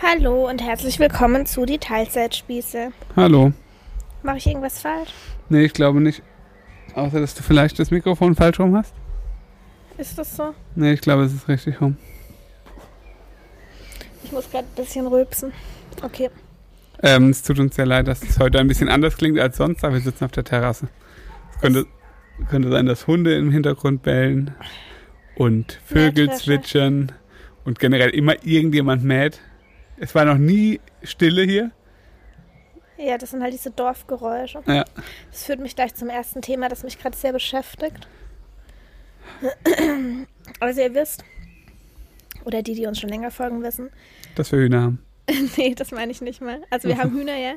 Hallo und herzlich willkommen zu die Teilzeitspieße. Hallo. Mache ich irgendwas falsch? Nee, ich glaube nicht. Außer, dass du vielleicht das Mikrofon falsch rum hast. Ist das so? Nee, ich glaube, es ist richtig rum. Ich muss gerade ein bisschen rülpsen. Okay. Ähm, es tut uns sehr leid, dass es heute ein bisschen anders klingt als sonst, aber wir sitzen auf der Terrasse. Es könnte, könnte sein, dass Hunde im Hintergrund bellen und Vögel zwitschern und generell immer irgendjemand mäht. Es war noch nie Stille hier. Ja, das sind halt diese Dorfgeräusche. Ja. Das führt mich gleich zum ersten Thema, das mich gerade sehr beschäftigt. Also ihr wisst, oder die, die uns schon länger folgen, wissen, Dass wir Hühner haben. nee, das meine ich nicht mal. Also wir haben Hühner, ja.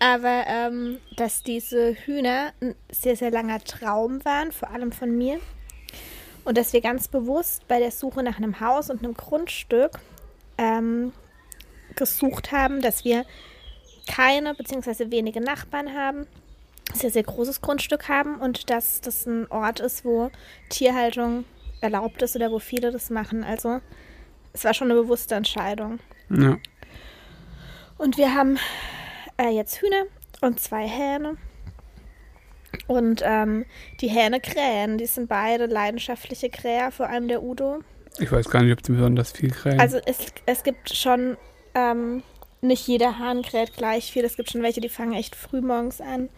Aber ähm, dass diese Hühner ein sehr, sehr langer Traum waren, vor allem von mir. Und dass wir ganz bewusst bei der Suche nach einem Haus und einem Grundstück ähm, gesucht haben, dass wir keine bzw. wenige Nachbarn haben, sehr, sehr großes Grundstück haben und dass das ein Ort ist, wo Tierhaltung erlaubt ist oder wo viele das machen. Also es war schon eine bewusste Entscheidung. Ja. Und wir haben äh, jetzt Hühner und zwei Hähne. Und ähm, die Hähne krähen. Die sind beide leidenschaftliche Kräher, vor allem der Udo. Ich weiß gar nicht, ob sie besonders viel krähen. Also es, es gibt schon, ähm, nicht jeder Hahn kräht gleich viel. Es gibt schon welche, die fangen echt früh morgens an.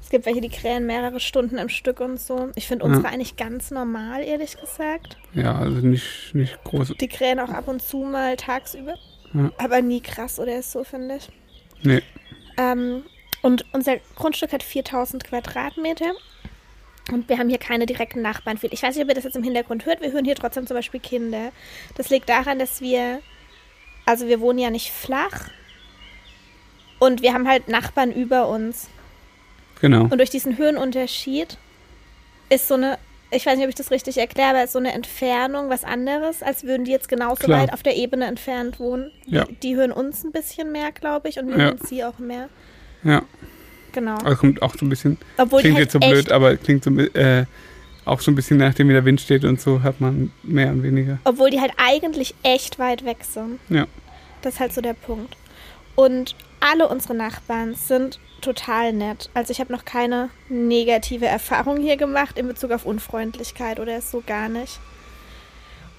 Es gibt welche, die krähen mehrere Stunden am Stück und so. Ich finde unsere Ja. eigentlich ganz normal, ehrlich gesagt. ja, also nicht, nicht groß. Die krähen auch ab und zu mal tagsüber. Ja. Aber nie krass oder so, finde ich. Nee. Ähm, und unser Grundstück hat 4000 Quadratmeter. Und wir haben hier keine direkten Nachbarn. Ich weiß nicht, ob ihr das jetzt im Hintergrund hört. Wir hören hier trotzdem zum Beispiel Kinder. Das liegt daran, dass wir, also wir wohnen ja nicht flach. Und wir haben halt Nachbarn über uns. Genau. Und durch diesen Höhenunterschied ist so eine, ich weiß nicht, ob ich das richtig erkläre, aber ist so eine Entfernung was anderes, als würden die jetzt genauso Klar. weit auf der Ebene entfernt wohnen. Ja. Die, die hören uns ein bisschen mehr, glaube ich, und wir Ja. hören sie auch mehr. Ja. Genau. Also kommt auch so ein bisschen. Obwohl klingt die jetzt so halt blöd, aber klingt so äh, auch so ein bisschen nachdem wie der Wind steht und so hat man mehr und weniger. obwohl die halt eigentlich echt weit weg sind. Ja. Das ist halt so der Punkt. Und alle unsere Nachbarn sind total nett. Also ich habe noch keine negative Erfahrung hier gemacht in Bezug auf Unfreundlichkeit oder so gar nicht.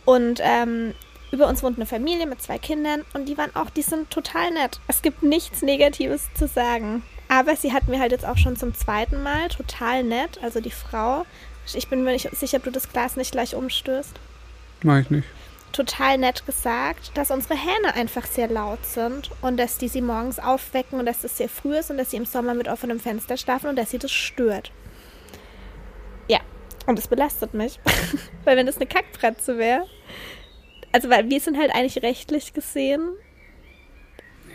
Und ähm, über uns wohnt eine Familie mit zwei Kindern und die waren auch, die sind total nett. Es gibt nichts Negatives zu sagen. Aber sie hat mir halt jetzt auch schon zum zweiten Mal total nett, also die Frau. Ich bin mir nicht sicher, ob du das Glas nicht gleich umstößt Mach ich nicht. total nett gesagt, dass unsere Hähne einfach sehr laut sind und dass die sie morgens aufwecken und dass es sehr früh ist und dass sie im Sommer mit offenem Fenster schlafen und dass sie das stört. Ja, und das belastet mich, weil wenn das eine Kackpratze wäre, also weil wir sind halt eigentlich rechtlich gesehen,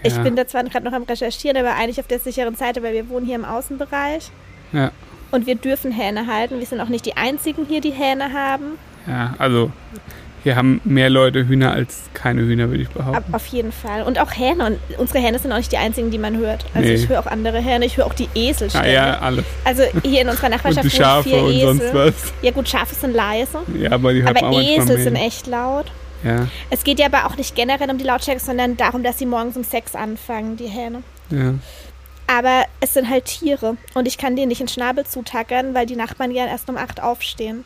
ich Ja. bin da zwar gerade noch am Recherchieren, aber eigentlich auf der sicheren Seite, weil wir wohnen hier im Außenbereich Ja. und wir dürfen Hähne halten. Wir sind auch nicht die einzigen hier, die Hähne haben. Ja, also hier haben mehr Leute Hühner als keine Hühner, würde ich behaupten. auf jeden Fall. Und auch Hähne. Und unsere Hähne sind auch nicht die einzigen, die man hört. Also Nee. ich höre auch andere Hähne. Ich höre auch die Esel ständig. ja, alles. Also hier in unserer Und Nachbarschaft die Schafe wohnen und vier sonst Esel. was. Ja gut, Schafe sind leise. Ja, aber die hört man Aber auch manchmal Esel sind echt laut. Ja, Es geht ja aber auch nicht generell um die Lautstärke, sondern darum, dass sie morgens um sechs anfangen, die Hähne. ja. Aber es sind halt Tiere. Und ich kann denen nicht in den Schnabel zutackern, weil die Nachbarn ja erst um acht aufstehen.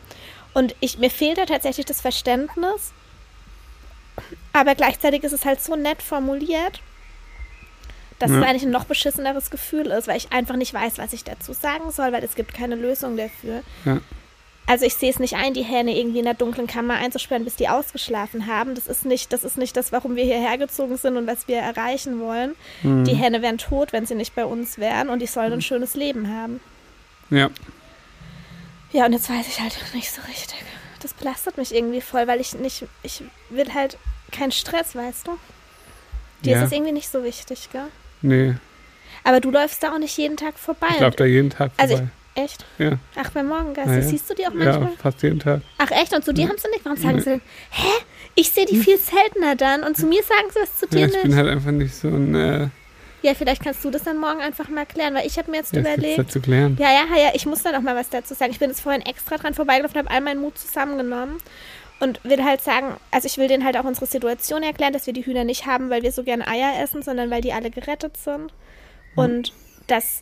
Und ich, mir fehlt da tatsächlich das Verständnis. Aber gleichzeitig ist es halt so nett formuliert, dass Ja. es eigentlich ein noch beschisseneres Gefühl ist, weil ich einfach nicht weiß, was ich dazu sagen soll, weil es gibt keine Lösung dafür. Ja. Also ich sehe es nicht ein, die Hähne irgendwie in der dunklen Kammer einzusperren, bis die ausgeschlafen haben. Das ist nicht das, ist nicht das warum wir hierher gezogen sind und was wir erreichen wollen. Mhm. Die Hähne wären tot, wenn sie nicht bei uns wären und die sollen ein schönes Leben haben. Ja. Ja, und jetzt weiß ich halt nicht so richtig. Das belastet mich irgendwie voll, weil ich nicht, ich will halt keinen Stress, weißt du? Dir Ja. ist es irgendwie nicht so wichtig, gell? Nee, Aber du läufst da auch nicht jeden Tag vorbei. ich laufe da jeden Tag Also vorbei. Echt? ja, Ach, beim Morgengasse. Ja, ja. Siehst du die auch manchmal? ja, fast jeden Tag. Ach echt? Und zu dir haben sie nicht? Warum sagen sie denn, hä? Ich sehe die viel seltener dann und zu mir sagen sie das zu dir Ja, ich nicht. bin halt einfach nicht so ein... Äh, Ja, vielleicht kannst du das dann morgen einfach mal klären, weil ich habe mir jetzt ja, überlegt. da zu klären. Ja, ja, ja, ich muss da noch mal was dazu sagen. Ich bin jetzt vorhin extra dran vorbeigelaufen, habe all meinen Mut zusammengenommen Und will halt sagen, also ich will denen halt auch unsere Situation erklären, dass wir die Hühner nicht haben, weil wir so gerne Eier essen, sondern weil die alle gerettet sind. Und dass,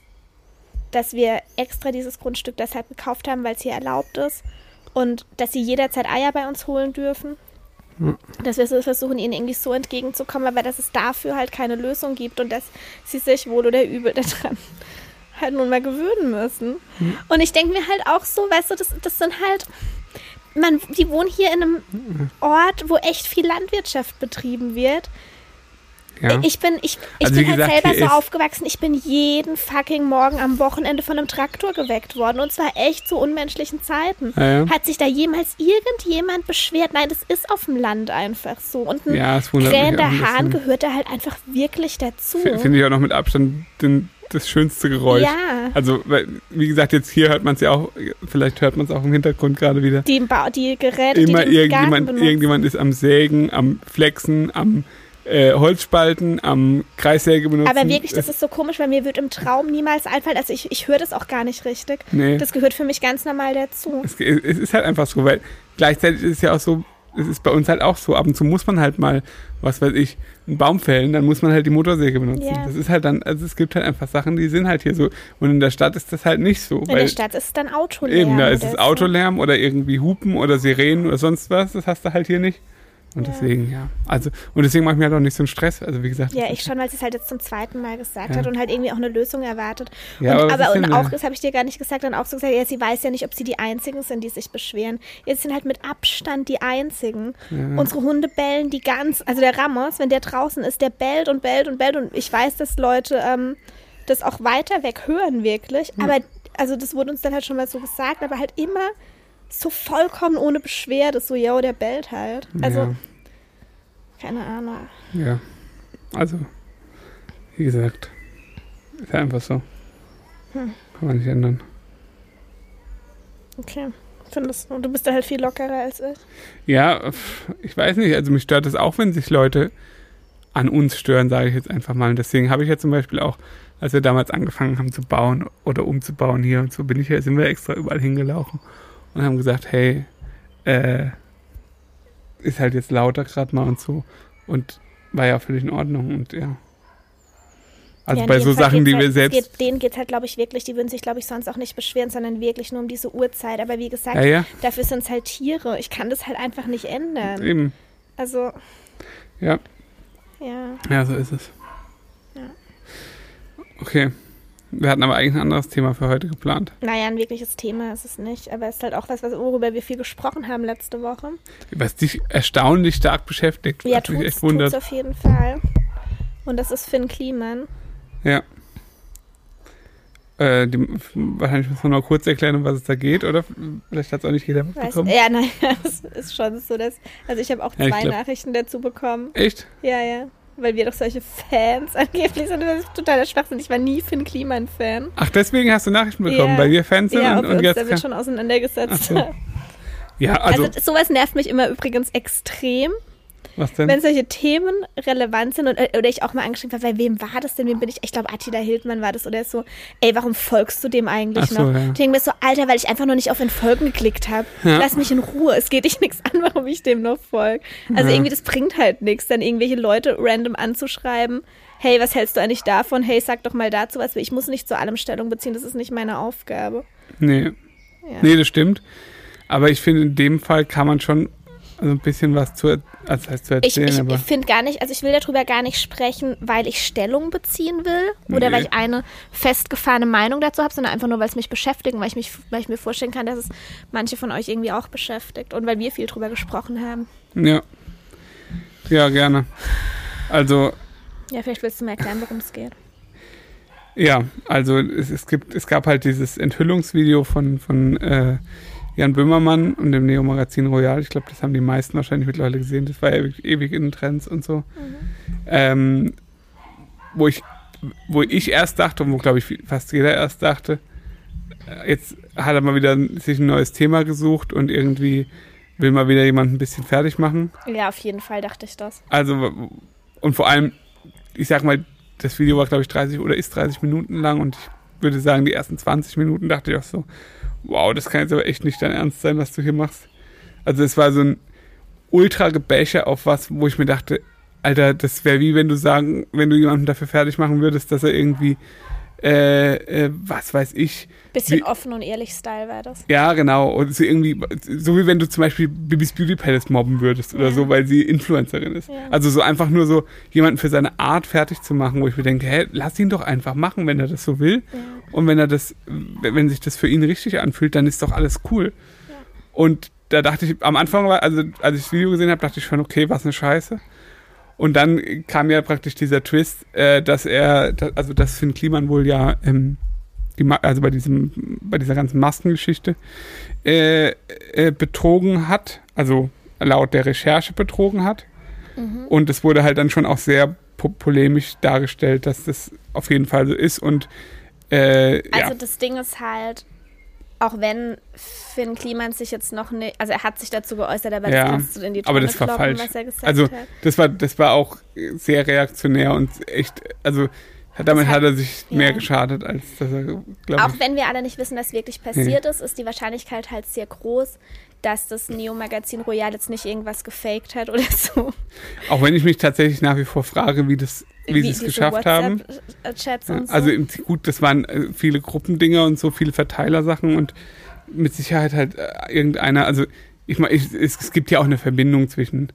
dass wir extra dieses Grundstück deshalb gekauft haben, weil es hier erlaubt ist. Und dass sie jederzeit Eier bei uns holen dürfen. Dass wir so versuchen, ihnen irgendwie so entgegenzukommen, aber dass es dafür halt keine Lösung gibt und dass sie sich wohl oder übel daran halt nun mal gewöhnen müssen. Und ich denke mir halt auch so, weißt du, das, das sind halt, man, die wohnen hier in einem Ort, wo echt viel Landwirtschaft betrieben wird. Ja. Ich bin, ich, ich Also bin halt gesagt, selber so aufgewachsen. Ich bin jeden fucking Morgen am Wochenende von einem Traktor geweckt worden. Und zwar echt zu unmenschlichen Zeiten. Ja, ja. Hat sich da jemals irgendjemand beschwert? Nein, das ist auf dem Land einfach so. Und ein Ja, krähender ein Hahn gehört da halt einfach wirklich dazu. Finde ich auch noch mit Abstand den, das schönste Geräusch. Ja. Also, weil, wie gesagt, jetzt hier hört man es ja auch, vielleicht hört man es auch im Hintergrund gerade wieder. Die, ba die Geräte, Immer die irgendjemand, irgendjemand ist am Sägen, am Flexen, am äh, Holzspalten, am Kreissäge benutzen. Aber wirklich, das ist so komisch, weil mir wird im Traum niemals einfallen. Also ich, ich höre das auch gar nicht richtig. Nee. Das gehört für mich ganz normal dazu. Es, es ist halt einfach so, weil gleichzeitig ist es ja auch so, es ist bei uns halt auch so, ab und zu muss man halt mal, was weiß ich, einen Baum fällen, dann muss man halt die Motorsäge benutzen. Ja. Das ist halt dann, also es gibt halt einfach Sachen, die sind halt hier so. Und in der Stadt ist das halt nicht so. In der Stadt ist es dann Autolärm. Eben, da ist es so. Autolärm oder irgendwie Hupen oder Sirenen oder sonst was. Das hast du halt hier nicht. Und Ja. deswegen, ja. Also, und deswegen mache ich mir halt auch nicht so einen Stress. Also, wie gesagt. Ja, ich schon, weil sie es halt jetzt zum zweiten Mal gesagt Ja. hat und halt irgendwie auch eine Lösung erwartet. Ja, und, aber aber und auch, da? das habe ich dir gar nicht gesagt, dann auch so gesagt, ja, sie weiß ja nicht, ob sie die Einzigen sind, die sich beschweren. Jetzt sind halt mit Abstand die Einzigen. Ja. Unsere Hunde bellen die ganz, also der Ramos, wenn der draußen ist, der bellt und bellt und bellt und ich weiß, dass Leute ähm, das auch weiter weg hören wirklich, aber also das wurde uns dann halt schon mal so gesagt, aber halt immer so vollkommen ohne Beschwerde, so, ja, der bellt halt. Also, ja, keine Ahnung. ja. Also, wie gesagt, ist ja einfach so. Hm. Kann man nicht ändern. Okay. Findest du, du bist da halt viel lockerer als ich. Ja, ich weiß nicht. Also, mich stört es auch, wenn sich Leute an uns stören, sage ich jetzt einfach mal. Und deswegen habe ich ja zum Beispiel auch, als wir damals angefangen haben zu bauen oder umzubauen hier und so, bin ich ja, sind wir extra überall hingelaufen und haben gesagt, hey, äh, ist halt jetzt lauter gerade mal und so. Und war ja völlig in Ordnung und ja. Also Ja, bei so Fall Sachen, die halt, wir selbst. Geht, denen geht es halt, glaube ich, wirklich, die würden sich, glaube ich, sonst auch nicht beschweren, sondern wirklich nur um diese Uhrzeit. Aber wie gesagt, Ja, ja, dafür sind es halt Tiere. Ich kann das halt einfach nicht ändern. eben. Also, Ja, ja. ja, so ist es. Ja. Okay. Wir hatten aber eigentlich ein anderes Thema für heute geplant. Naja, ein wirkliches Thema ist es nicht. Aber es ist halt auch was, worüber wir viel gesprochen haben letzte Woche. Was dich erstaunlich stark beschäftigt. Ja, wundert. tut's auf jeden Fall. Und das ist Finn Kliman. Ja. Äh, die, wahrscheinlich muss man noch kurz erklären, um was es da geht, oder? Vielleicht hat es auch nicht jeder Weiß, mitbekommen. ja, nein, es ist schon so, dass. Also, ich habe auch Ja, zwei glaub- Nachrichten dazu bekommen. Echt? Ja, ja. Weil wir doch solche Fans angeblich sind. Das ist totaler Schwachsinn. Ich war nie Finn Kliman-Fan. Ach, deswegen hast du Nachrichten bekommen, Ja. weil wir Fans sind Ja, ob und, wir und uns jetzt. damit schon auseinandergesetzt so. ja, also, Also, sowas nervt mich immer übrigens extrem, was denn? wenn solche Themen relevant sind und, oder ich auch mal angeschrieben habe, bei wem war das denn? Wem bin ich? Ich glaube, Attila Hildmann war das oder so. Ey, warum folgst du dem eigentlich Ach so, noch? ja. Ich denke mir so, Alter, weil ich einfach noch nicht auf Entfolgen geklickt habe. Ja. Lass mich in Ruhe. Es geht dich nichts an, warum ich dem noch folge. Also Ja. irgendwie, das bringt halt nichts, dann irgendwelche Leute random anzuschreiben. Hey, was hältst du eigentlich davon? Hey, sag doch mal dazu was. Ich muss nicht zu allem Stellung beziehen, das ist nicht meine Aufgabe. nee. Ja. nee, das stimmt. Aber ich finde, in dem Fall kann man schon also ein bisschen was zu, also heißt zu Ich, erzählen, aber. ich finde gar nicht, also ich will darüber gar nicht sprechen, weil ich Stellung beziehen will oder Nee. weil ich eine festgefahrene Meinung dazu habe, sondern einfach nur, weil es mich beschäftigt und weil ich, mich, weil ich mir vorstellen kann, dass es manche von euch irgendwie auch beschäftigt und weil wir viel drüber gesprochen haben. Ja. Ja, gerne. Also, Ja, vielleicht willst du mir erklären, worum es geht. Ja, also es, es gibt, es gab halt dieses Enthüllungsvideo von, von äh, Jan Böhmermann und dem Neo-Magazin Royal. Ich glaube, das haben die meisten wahrscheinlich mittlerweile gesehen. Das war ja ewig, ewig in den Trends und so. Ähm, wo ich, wo ich erst dachte und wo, glaube ich, fast jeder erst dachte, äh, jetzt hat er mal wieder sich ein neues Thema gesucht und irgendwie will mal wieder jemand ein bisschen fertig machen. Ja, auf jeden Fall dachte ich das. Also, und vor allem, ich sag mal, das Video war, glaube ich, 30 oder ist 30 Minuten lang und ich würde sagen, die ersten 20 Minuten dachte ich auch so, wow, das kann jetzt aber echt nicht dein Ernst sein, was du hier machst. Also, es war so ein, Ultra-Gebäche auf was, wo ich mir dachte, Alter, das wäre wie wenn du sagen, wenn du jemanden dafür fertig machen würdest, dass er irgendwie äh, äh, was weiß ich. Bisschen wie, offen und ehrlich Style war das. Ja, genau. Und so irgendwie, so wie wenn du zum Beispiel Bibis Beauty Palace mobben würdest oder ja. so, weil sie Influencerin ist. Ja. Also so einfach nur so jemanden für seine Art fertig zu machen, wo ich mir denke, hä, lass ihn doch einfach machen, wenn er das so will. Ja. Und wenn er das, wenn sich das für ihn richtig anfühlt, dann ist doch alles cool. Und da dachte ich, am Anfang war, also als ich das Video gesehen habe, dachte ich schon, okay, was eine Scheiße. Und dann kam ja praktisch dieser Twist, äh, dass er, also dass Finn Kliman wohl ja, ähm, die, also bei diesem, bei dieser ganzen Maskengeschichte äh, äh, betrogen hat, also laut der Recherche betrogen hat. Mhm. Und es wurde halt dann schon auch sehr po polemisch dargestellt, dass das auf jeden Fall so ist. Und äh, also ja. das Ding ist halt, auch wenn Finn Kliman sich jetzt noch nicht, also er hat sich dazu geäußert, aber ja, das kannst du in die Tonne aber das war kloppen, falsch. was er gesagt also, hat. das war, das war auch sehr reaktionär und echt, also damit hat, hat, er sich ja. mehr geschadet, als dass er, glaube Auch wenn wir alle nicht wissen, was wirklich passiert nee. ist, ist die Wahrscheinlichkeit halt sehr groß, dass das Neo-Magazin Royal jetzt nicht irgendwas gefaked hat oder so. Auch wenn ich mich tatsächlich nach wie vor frage, wie das wie, wie sie es geschafft haben. Und so. Also gut, das waren äh, viele Gruppendinger und so viele Verteilersachen und mit Sicherheit halt äh, irgendeiner, also ich meine, es, es gibt ja auch eine Verbindung zwischen,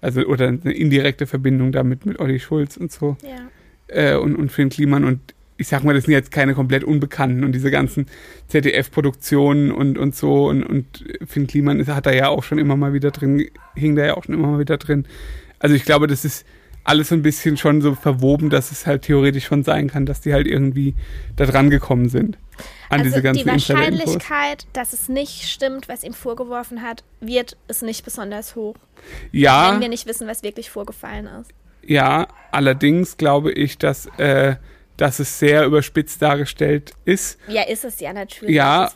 also oder eine indirekte Verbindung damit mit Olli Schulz und so. Ja. Äh, und, und Finn Kliman und ich sag mal, das sind jetzt keine komplett Unbekannten und diese ganzen ZDF-Produktionen und, und so und, und Finn Kliman ist, hat da ja auch schon immer mal wieder drin, hing da ja auch schon immer mal wieder drin. Also ich glaube, das ist alles so ein bisschen schon so verwoben, dass es halt theoretisch schon sein kann, dass die halt irgendwie da dran gekommen sind. An also diese ganzen die Wahrscheinlichkeit, dass es nicht stimmt, was ihm vorgeworfen hat, wird es nicht besonders hoch. Ja. Wenn wir nicht wissen, was wirklich vorgefallen ist. Ja, allerdings glaube ich, dass äh, dass es sehr überspitzt dargestellt ist. Ja, ist es ja natürlich. Ja,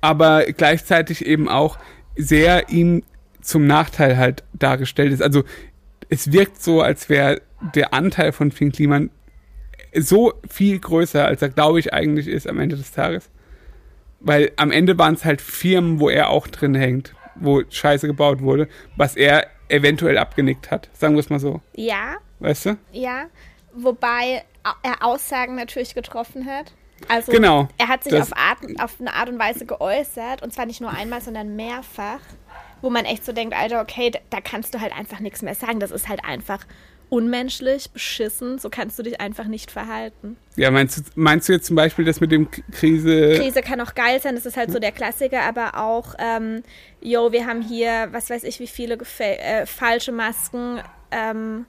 aber gleichzeitig eben auch sehr ihm zum Nachteil halt dargestellt ist. Also es wirkt so, als wäre der Anteil von Finn Kliman so viel größer, als er, glaube ich, eigentlich ist am Ende des Tages. Weil am Ende waren es halt Firmen, wo er auch drin hängt, wo Scheiße gebaut wurde, was er eventuell abgenickt hat. Sagen wir es mal so. Ja. Weißt du? Ja. Wobei Aussagen natürlich getroffen hat. Also genau, er hat sich auf, Art, auf eine Art und Weise geäußert und zwar nicht nur einmal, sondern mehrfach, wo man echt so denkt, Alter, okay, da, kannst du halt einfach nichts mehr sagen. Das ist halt einfach unmenschlich, beschissen, so kannst du dich einfach nicht verhalten. Ja, meinst du, meinst du jetzt zum Beispiel das mit dem Krise? Krise kann auch geil sein, das ist halt so der Klassiker, aber auch, ähm, yo, wir haben hier, was weiß ich, wie viele äh, falsche Masken, ähm,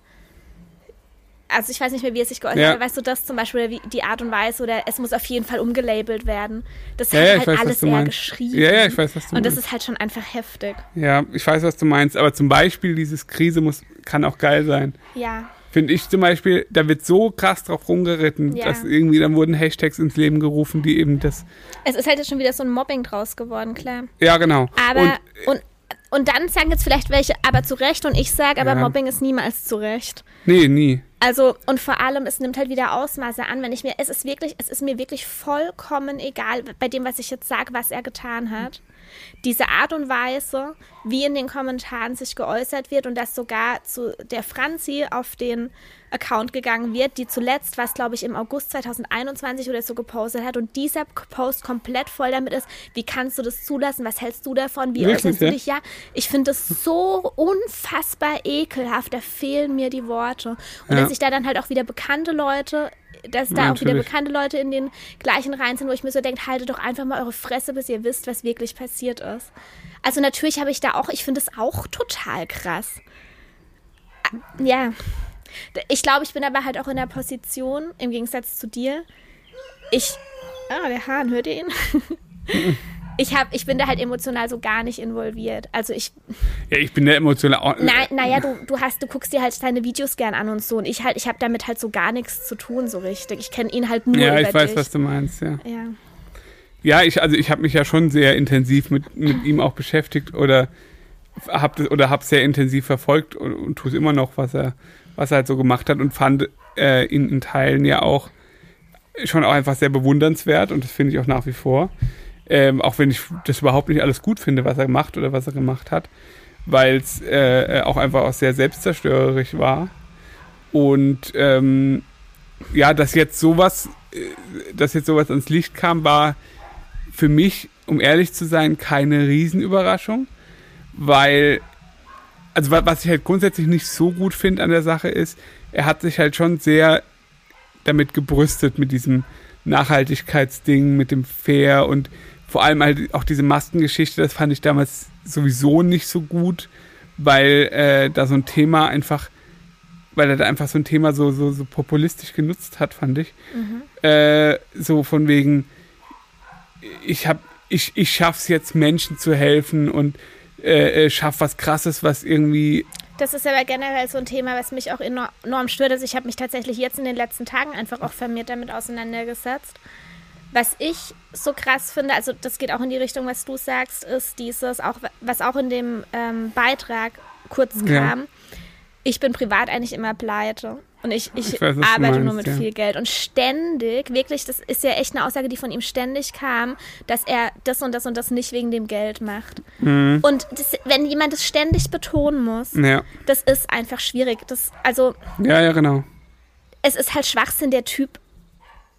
also ich weiß nicht mehr, wie es sich geäußert ja. hat, weißt du, das zum Beispiel, die Art und Weise oder es muss auf jeden Fall umgelabelt werden. Das ja, hat ja, halt weiß, alles eher geschrieben. Ja, ja, ich weiß, was du Und das ist halt schon einfach heftig. Ja, ich weiß, was du meinst, aber zum Beispiel dieses Krise muss, kann auch geil sein. Ja. Finde ich zum Beispiel, da wird so krass drauf rumgeritten, ja. dass irgendwie, dann wurden Hashtags ins Leben gerufen, die eben das. Es ist halt jetzt schon wieder so ein Mobbing draus geworden, klar. Ja, genau. Aber, und, und und dann sagen jetzt vielleicht welche, aber zu Recht und ich sage, aber ja. Mobbing ist niemals zu Recht. Nee, nie. Also, und vor allem, es nimmt halt wieder Ausmaße an, wenn ich mir, es ist wirklich, es ist mir wirklich vollkommen egal, bei dem, was ich jetzt sage, was er getan hat. Diese Art und Weise, wie in den Kommentaren sich geäußert wird und dass sogar zu der Franzi auf den Account gegangen wird, die zuletzt, was glaube ich im August 2021 oder so gepostet hat. Und dieser Post komplett voll damit ist, wie kannst du das zulassen, was hältst du davon, wie äußerst du dich, ja, ich finde das so unfassbar ekelhaft, da fehlen mir die Worte. Und ja. dass sich da dann halt auch wieder bekannte Leute dass da ja, auch wieder bekannte Leute in den gleichen Reihen sind, wo ich mir so denke, haltet doch einfach mal eure Fresse, bis ihr wisst, was wirklich passiert ist. Also natürlich habe ich da auch, ich finde es auch total krass. Ja, ich glaube, ich bin aber halt auch in der Position, im Gegensatz zu dir. Ich. Ah, der Hahn, hört ihr ihn? ich, hab, ich bin da halt emotional so gar nicht involviert. Also ich. Ja, ich bin da emotional. Na, naja, du, du hast, du guckst dir halt deine Videos gern an und so. Und ich halt, ich habe damit halt so gar nichts zu tun, so richtig. Ich kenne ihn halt nur. Ja, ich weiß, dich. was du meinst, ja. Ja, ja ich, also ich habe mich ja schon sehr intensiv mit, mit ihm auch beschäftigt oder habe oder habe sehr intensiv verfolgt und, und tue es immer noch, was er was er halt so gemacht hat und fand äh, ihn in Teilen ja auch schon auch einfach sehr bewundernswert und das finde ich auch nach wie vor. Ähm, auch wenn ich das überhaupt nicht alles gut finde, was er macht oder was er gemacht hat. weil es äh, auch einfach auch sehr selbstzerstörerisch war. Und ähm, ja, dass jetzt sowas, äh, dass jetzt sowas ans Licht kam, war für mich, um ehrlich zu sein, keine Riesenüberraschung, weil, also was ich halt grundsätzlich nicht so gut finde an der Sache ist, er hat sich halt schon sehr damit gebrüstet mit diesem Nachhaltigkeitsding, mit dem Fair und vor allem halt auch diese Maskengeschichte, das fand ich damals sowieso nicht so gut, weil äh, da so ein Thema einfach, weil er da einfach so ein Thema so, so, so populistisch genutzt hat, fand ich. Mhm. Äh, so von wegen, ich hab, ich, ich schaff's jetzt Menschen zu helfen und äh, äh schaff was krasses, was irgendwie das ist aber generell so ein Thema, was mich auch enorm stört. Also ich habe mich tatsächlich jetzt in den letzten Tagen einfach auch vermehrt damit auseinandergesetzt. Was ich so krass finde, also das geht auch in die Richtung, was du sagst, ist dieses, auch was auch in dem ähm, Beitrag kurz kam. Ja. Ich bin privat eigentlich immer pleite. Und ich, ich, ich weiß, arbeite meinst, nur mit ja. viel Geld. Und ständig, wirklich, das ist ja echt eine Aussage, die von ihm ständig kam, dass er das und das und das nicht wegen dem Geld macht. Mhm. Und das, wenn jemand das ständig betonen muss, ja. das ist einfach schwierig. Das, also. Ja, ja, genau. Es ist halt Schwachsinn, der Typ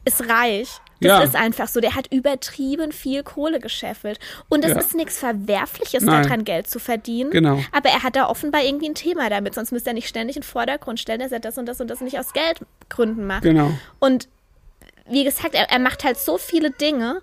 ist reich. Das ja. ist einfach so. Der hat übertrieben viel Kohle gescheffelt. Und es ja. ist nichts Verwerfliches, Nein. daran Geld zu verdienen. Genau. Aber er hat da offenbar irgendwie ein Thema damit. Sonst müsste er nicht ständig in den Vordergrund stellen, dass er das und das und das nicht aus Geldgründen macht. Genau. Und wie gesagt, er, er macht halt so viele Dinge,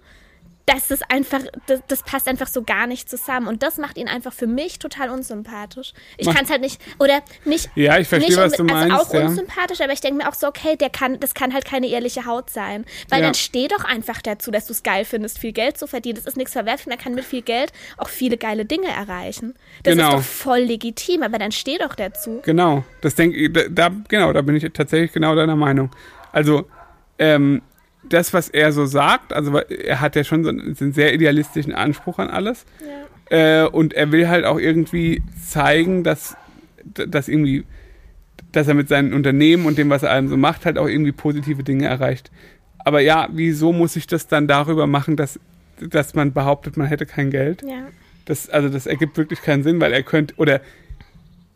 das ist einfach, das, das, passt einfach so gar nicht zusammen. Und das macht ihn einfach für mich total unsympathisch. Ich kann es halt nicht, oder nicht. Ja, ich verstehe, was du also meinst. Also auch ja. unsympathisch, aber ich denke mir auch so, okay, der kann, das kann halt keine ehrliche Haut sein. Weil ja. dann steh doch einfach dazu, dass du es geil findest, viel Geld zu verdienen. Das ist nichts verwerflich. Man kann mit viel Geld auch viele geile Dinge erreichen. Das genau. ist doch voll legitim, aber dann steh doch dazu. Genau. Das denke da, da, genau, da bin ich tatsächlich genau deiner Meinung. Also, ähm, das, was er so sagt, also er hat ja schon so einen, sehr idealistischen Anspruch an alles. Ja. Äh, und er will halt auch irgendwie zeigen, dass, dass irgendwie, dass er mit seinen Unternehmen und dem, was er allem so macht, halt auch irgendwie positive Dinge erreicht. Aber ja, wieso muss ich das dann darüber machen, dass, dass man behauptet, man hätte kein Geld? Ja. Das, also das ergibt wirklich keinen Sinn, weil er könnte, oder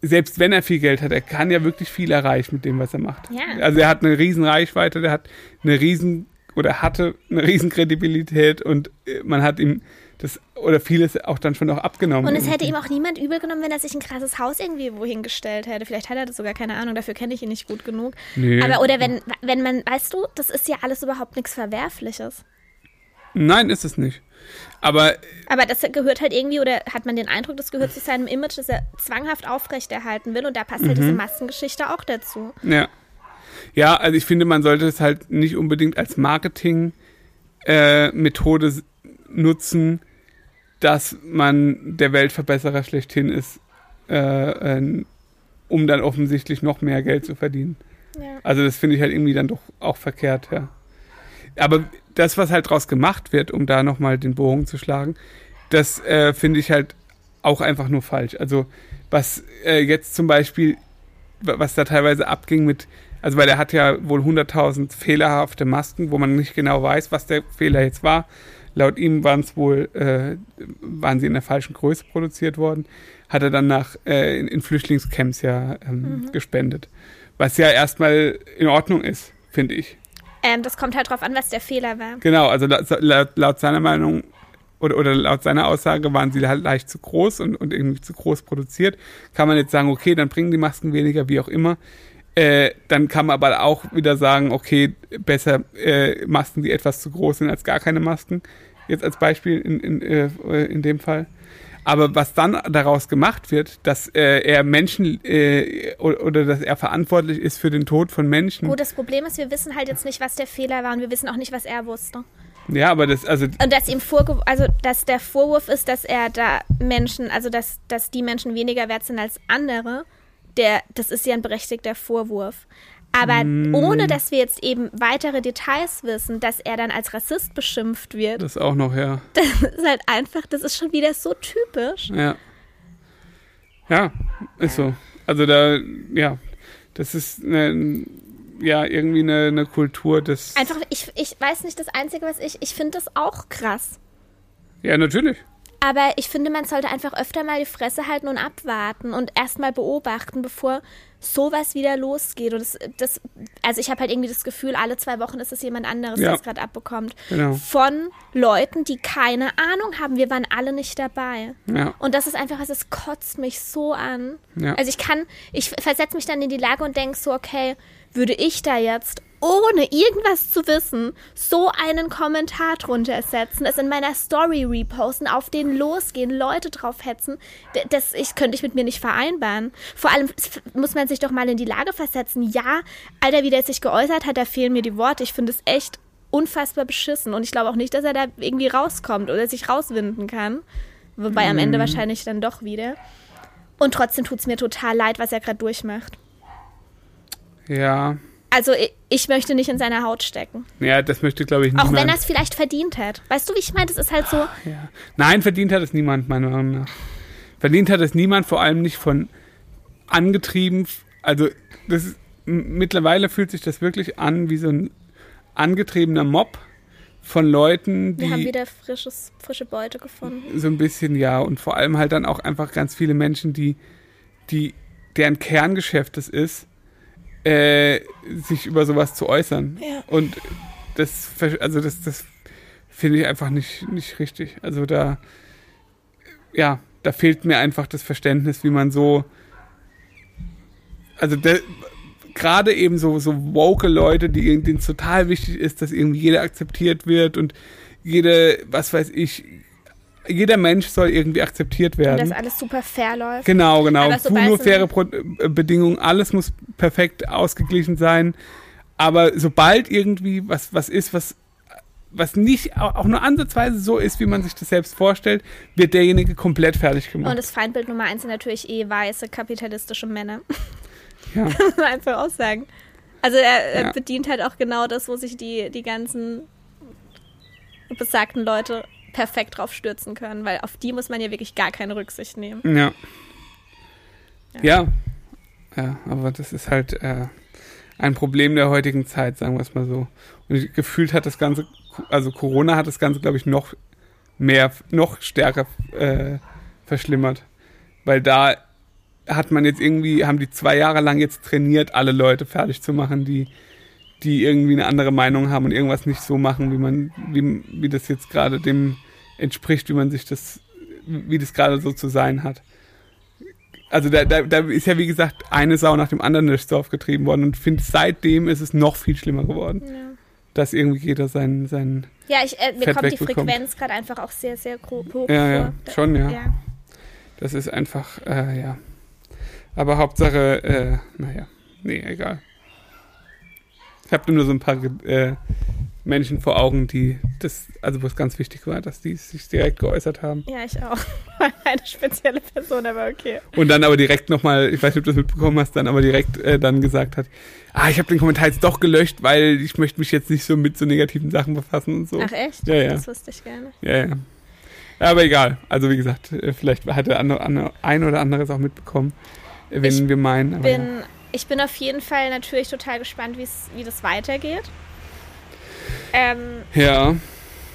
selbst wenn er viel Geld hat, er kann ja wirklich viel erreichen mit dem, was er macht. Ja. Also er hat eine riesen Reichweite, der hat eine riesen oder hatte eine Riesenkredibilität und äh, man hat ihm das oder vieles auch dann schon auch abgenommen. Und es hätte ihm auch niemand übel genommen, wenn er sich ein krasses Haus irgendwie wohin gestellt hätte. Vielleicht hat er das sogar, keine Ahnung, dafür kenne ich ihn nicht gut genug. Nee. Aber oder wenn, wenn man, weißt du, das ist ja alles überhaupt nichts Verwerfliches. Nein, ist es nicht. Aber, aber das gehört halt irgendwie, oder hat man den Eindruck, das gehört zu seinem Image, das er zwanghaft aufrechterhalten will. Und da passt halt mhm. diese Massengeschichte auch dazu. Ja. Ja, also ich finde, man sollte es halt nicht unbedingt als Marketing-Methode äh, nutzen, dass man der Weltverbesserer schlechthin ist, äh, äh, um dann offensichtlich noch mehr Geld zu verdienen. Ja. Also das finde ich halt irgendwie dann doch auch verkehrt, ja. Aber das, was halt draus gemacht wird, um da nochmal den Bogen zu schlagen, das äh, finde ich halt auch einfach nur falsch. Also was äh, jetzt zum Beispiel, was da teilweise abging mit also weil er hat ja wohl 100.000 fehlerhafte Masken, wo man nicht genau weiß, was der Fehler jetzt war. Laut ihm waren es wohl, äh, waren sie in der falschen Größe produziert worden. Hat er dann nach äh, in, in Flüchtlingscamps ja ähm, mhm. gespendet. Was ja erstmal in Ordnung ist, finde ich. Ähm, das kommt halt drauf an, was der Fehler war. Genau, also laut, laut seiner Meinung oder, oder laut seiner Aussage waren sie halt leicht zu groß und, und irgendwie zu groß produziert. Kann man jetzt sagen, okay, dann bringen die Masken weniger, wie auch immer. Äh, dann kann man aber auch wieder sagen, okay, besser äh, Masken, die etwas zu groß sind als gar keine Masken. Jetzt als Beispiel in, in, äh, in dem Fall. Aber was dann daraus gemacht wird, dass äh, er Menschen äh, oder, oder, dass er verantwortlich ist für den Tod von Menschen. Gut, das Problem ist, wir wissen halt jetzt nicht, was der Fehler war und wir wissen auch nicht, was er wusste. Ja, aber das, also. Und dass ihm vorge also dass der Vorwurf ist, dass er da Menschen, also dass, dass die Menschen weniger wert sind als andere der, das ist ja ein berechtigter Vorwurf. Aber mm. ohne dass wir jetzt eben weitere Details wissen, dass er dann als Rassist beschimpft wird. Das auch noch, ja. Das ist halt einfach, das ist schon wieder so typisch. Ja. Ja, ist so. Also da, ja, das ist eine, ja irgendwie eine, eine Kultur des. Einfach, ich, ich weiß nicht, das Einzige, was ich, ich finde das auch krass. Ja, natürlich. Aber ich finde, man sollte einfach öfter mal die Fresse halten und abwarten und erstmal beobachten, bevor sowas wieder losgeht. Und das, das also ich habe halt irgendwie das Gefühl, alle zwei Wochen ist es jemand anderes, Ja. der es gerade abbekommt. Genau. Von Leuten, die keine Ahnung haben. Wir waren alle nicht dabei. Ja, Und das ist einfach was, das kotzt mich so an. Ja. Also ich kann, ich versetze mich dann in die Lage und denke so, okay, würde ich da jetzt, ohne irgendwas zu wissen, so einen Kommentar drunter setzen, es in meiner Story reposten, auf den losgehen, Leute drauf hetzen, das ich, könnte ich mit mir nicht vereinbaren. Vor allem muss man sich doch mal in die Lage versetzen, ja, Alter, wie der sich geäußert hat, da fehlen mir die Worte. Ich finde es echt unfassbar beschissen und ich glaube auch nicht, dass er da irgendwie rauskommt oder sich rauswinden kann. Wobei am Ende wahrscheinlich dann doch wieder. Und trotzdem tut es mir total leid, was er gerade durchmacht. ja. Also ich, ich möchte nicht in seiner Haut stecken. Ja, das möchte, glaube ich, Auch niemand. wenn er es vielleicht verdient hat. Weißt du, wie ich meine? Das ist halt so. Ja. Nein, verdient hat es niemand, meiner Meinung nach. Verdient hat es niemand, vor allem nicht von angetrieben. Also, das ist, mittlerweile fühlt sich das wirklich an wie so ein angetriebener Mob von Leuten, Wir haben die wieder frisches, frische Beute gefunden. so ein bisschen, ja, und vor allem halt dann auch einfach ganz viele Menschen, die, die, deren Kerngeschäft es ist, äh, sich über sowas zu äußern. Ja. Und das, also das, das finde ich einfach nicht, nicht richtig. Also da, ja, da fehlt mir einfach das Verständnis, wie man so, also gerade eben so, so woke Leute, die, denen total wichtig ist, dass irgendwie jeder akzeptiert wird und jede, was weiß ich, jeder Mensch soll irgendwie akzeptiert Und werden. dass alles super fair läuft. Genau, genau. Sobald nur so faire Pro äh, Bedingungen, alles muss perfekt ausgeglichen sein. Aber sobald irgendwie was, was ist, was, was nicht au- auch nur ansatzweise so ist, wie man sich das selbst vorstellt, wird derjenige komplett fertig gemacht. Und das Feindbild Nummer eins sind natürlich eh weiße, kapitalistische Männer. ja. Muss man einfach auch sagen. Also er, er Ja. bedient halt auch genau das, wo sich die, die ganzen besagten Leute perfekt drauf stürzen können, weil auf die muss man ja wirklich gar keine Rücksicht nehmen. Ja. Ja. Ja, aber das ist halt äh, ein Problem der heutigen Zeit, sagen wir es mal so. Und gefühlt hat das Ganze, also Corona hat das Ganze, glaube ich, noch mehr, noch stärker äh, verschlimmert. Weil da hat man jetzt irgendwie, haben die zwei Jahre lang jetzt trainiert, alle Leute fertig zu machen, die, die irgendwie eine andere Meinung haben und irgendwas nicht so machen, wie man, wie, wie das jetzt gerade dem entspricht, wie man sich das, wie das gerade so zu sein hat. Also da, da, da ist ja wie gesagt eine Sau nach dem anderen durchs Dorf getrieben worden und finde seitdem ist es noch viel schlimmer geworden, Ja, dass irgendwie jeder seinen, seinen ja ich, äh, mir Fett kommt die. Frequenz gerade einfach auch sehr, sehr gro- hoch Ja, ja, schon, ja. ja. Das ist einfach, äh, ja. Aber Hauptsache, äh, naja, nee, egal. Ich habe nur so ein paar äh, Menschen vor Augen, die das, also wo es ganz wichtig war, dass die sich direkt geäußert haben. Ja, ich auch. Eine spezielle Person, aber okay. Und dann aber direkt nochmal, ich weiß nicht, ob du das mitbekommen hast, dann aber direkt äh, dann gesagt hat, ah, ich habe den Kommentar jetzt doch gelöscht, weil ich möchte mich jetzt nicht so mit so negativen Sachen befassen und so. Ach echt? Ja, ja. Das wusste ich gerne. Ja, ja. Aber egal. Also wie gesagt, äh, vielleicht hat der andere, andere, ein oder andere es auch mitbekommen, äh, wenn Ich wir meinen. Bin, ich bin auf jeden Fall natürlich total gespannt, wie das weitergeht. Ähm, ja.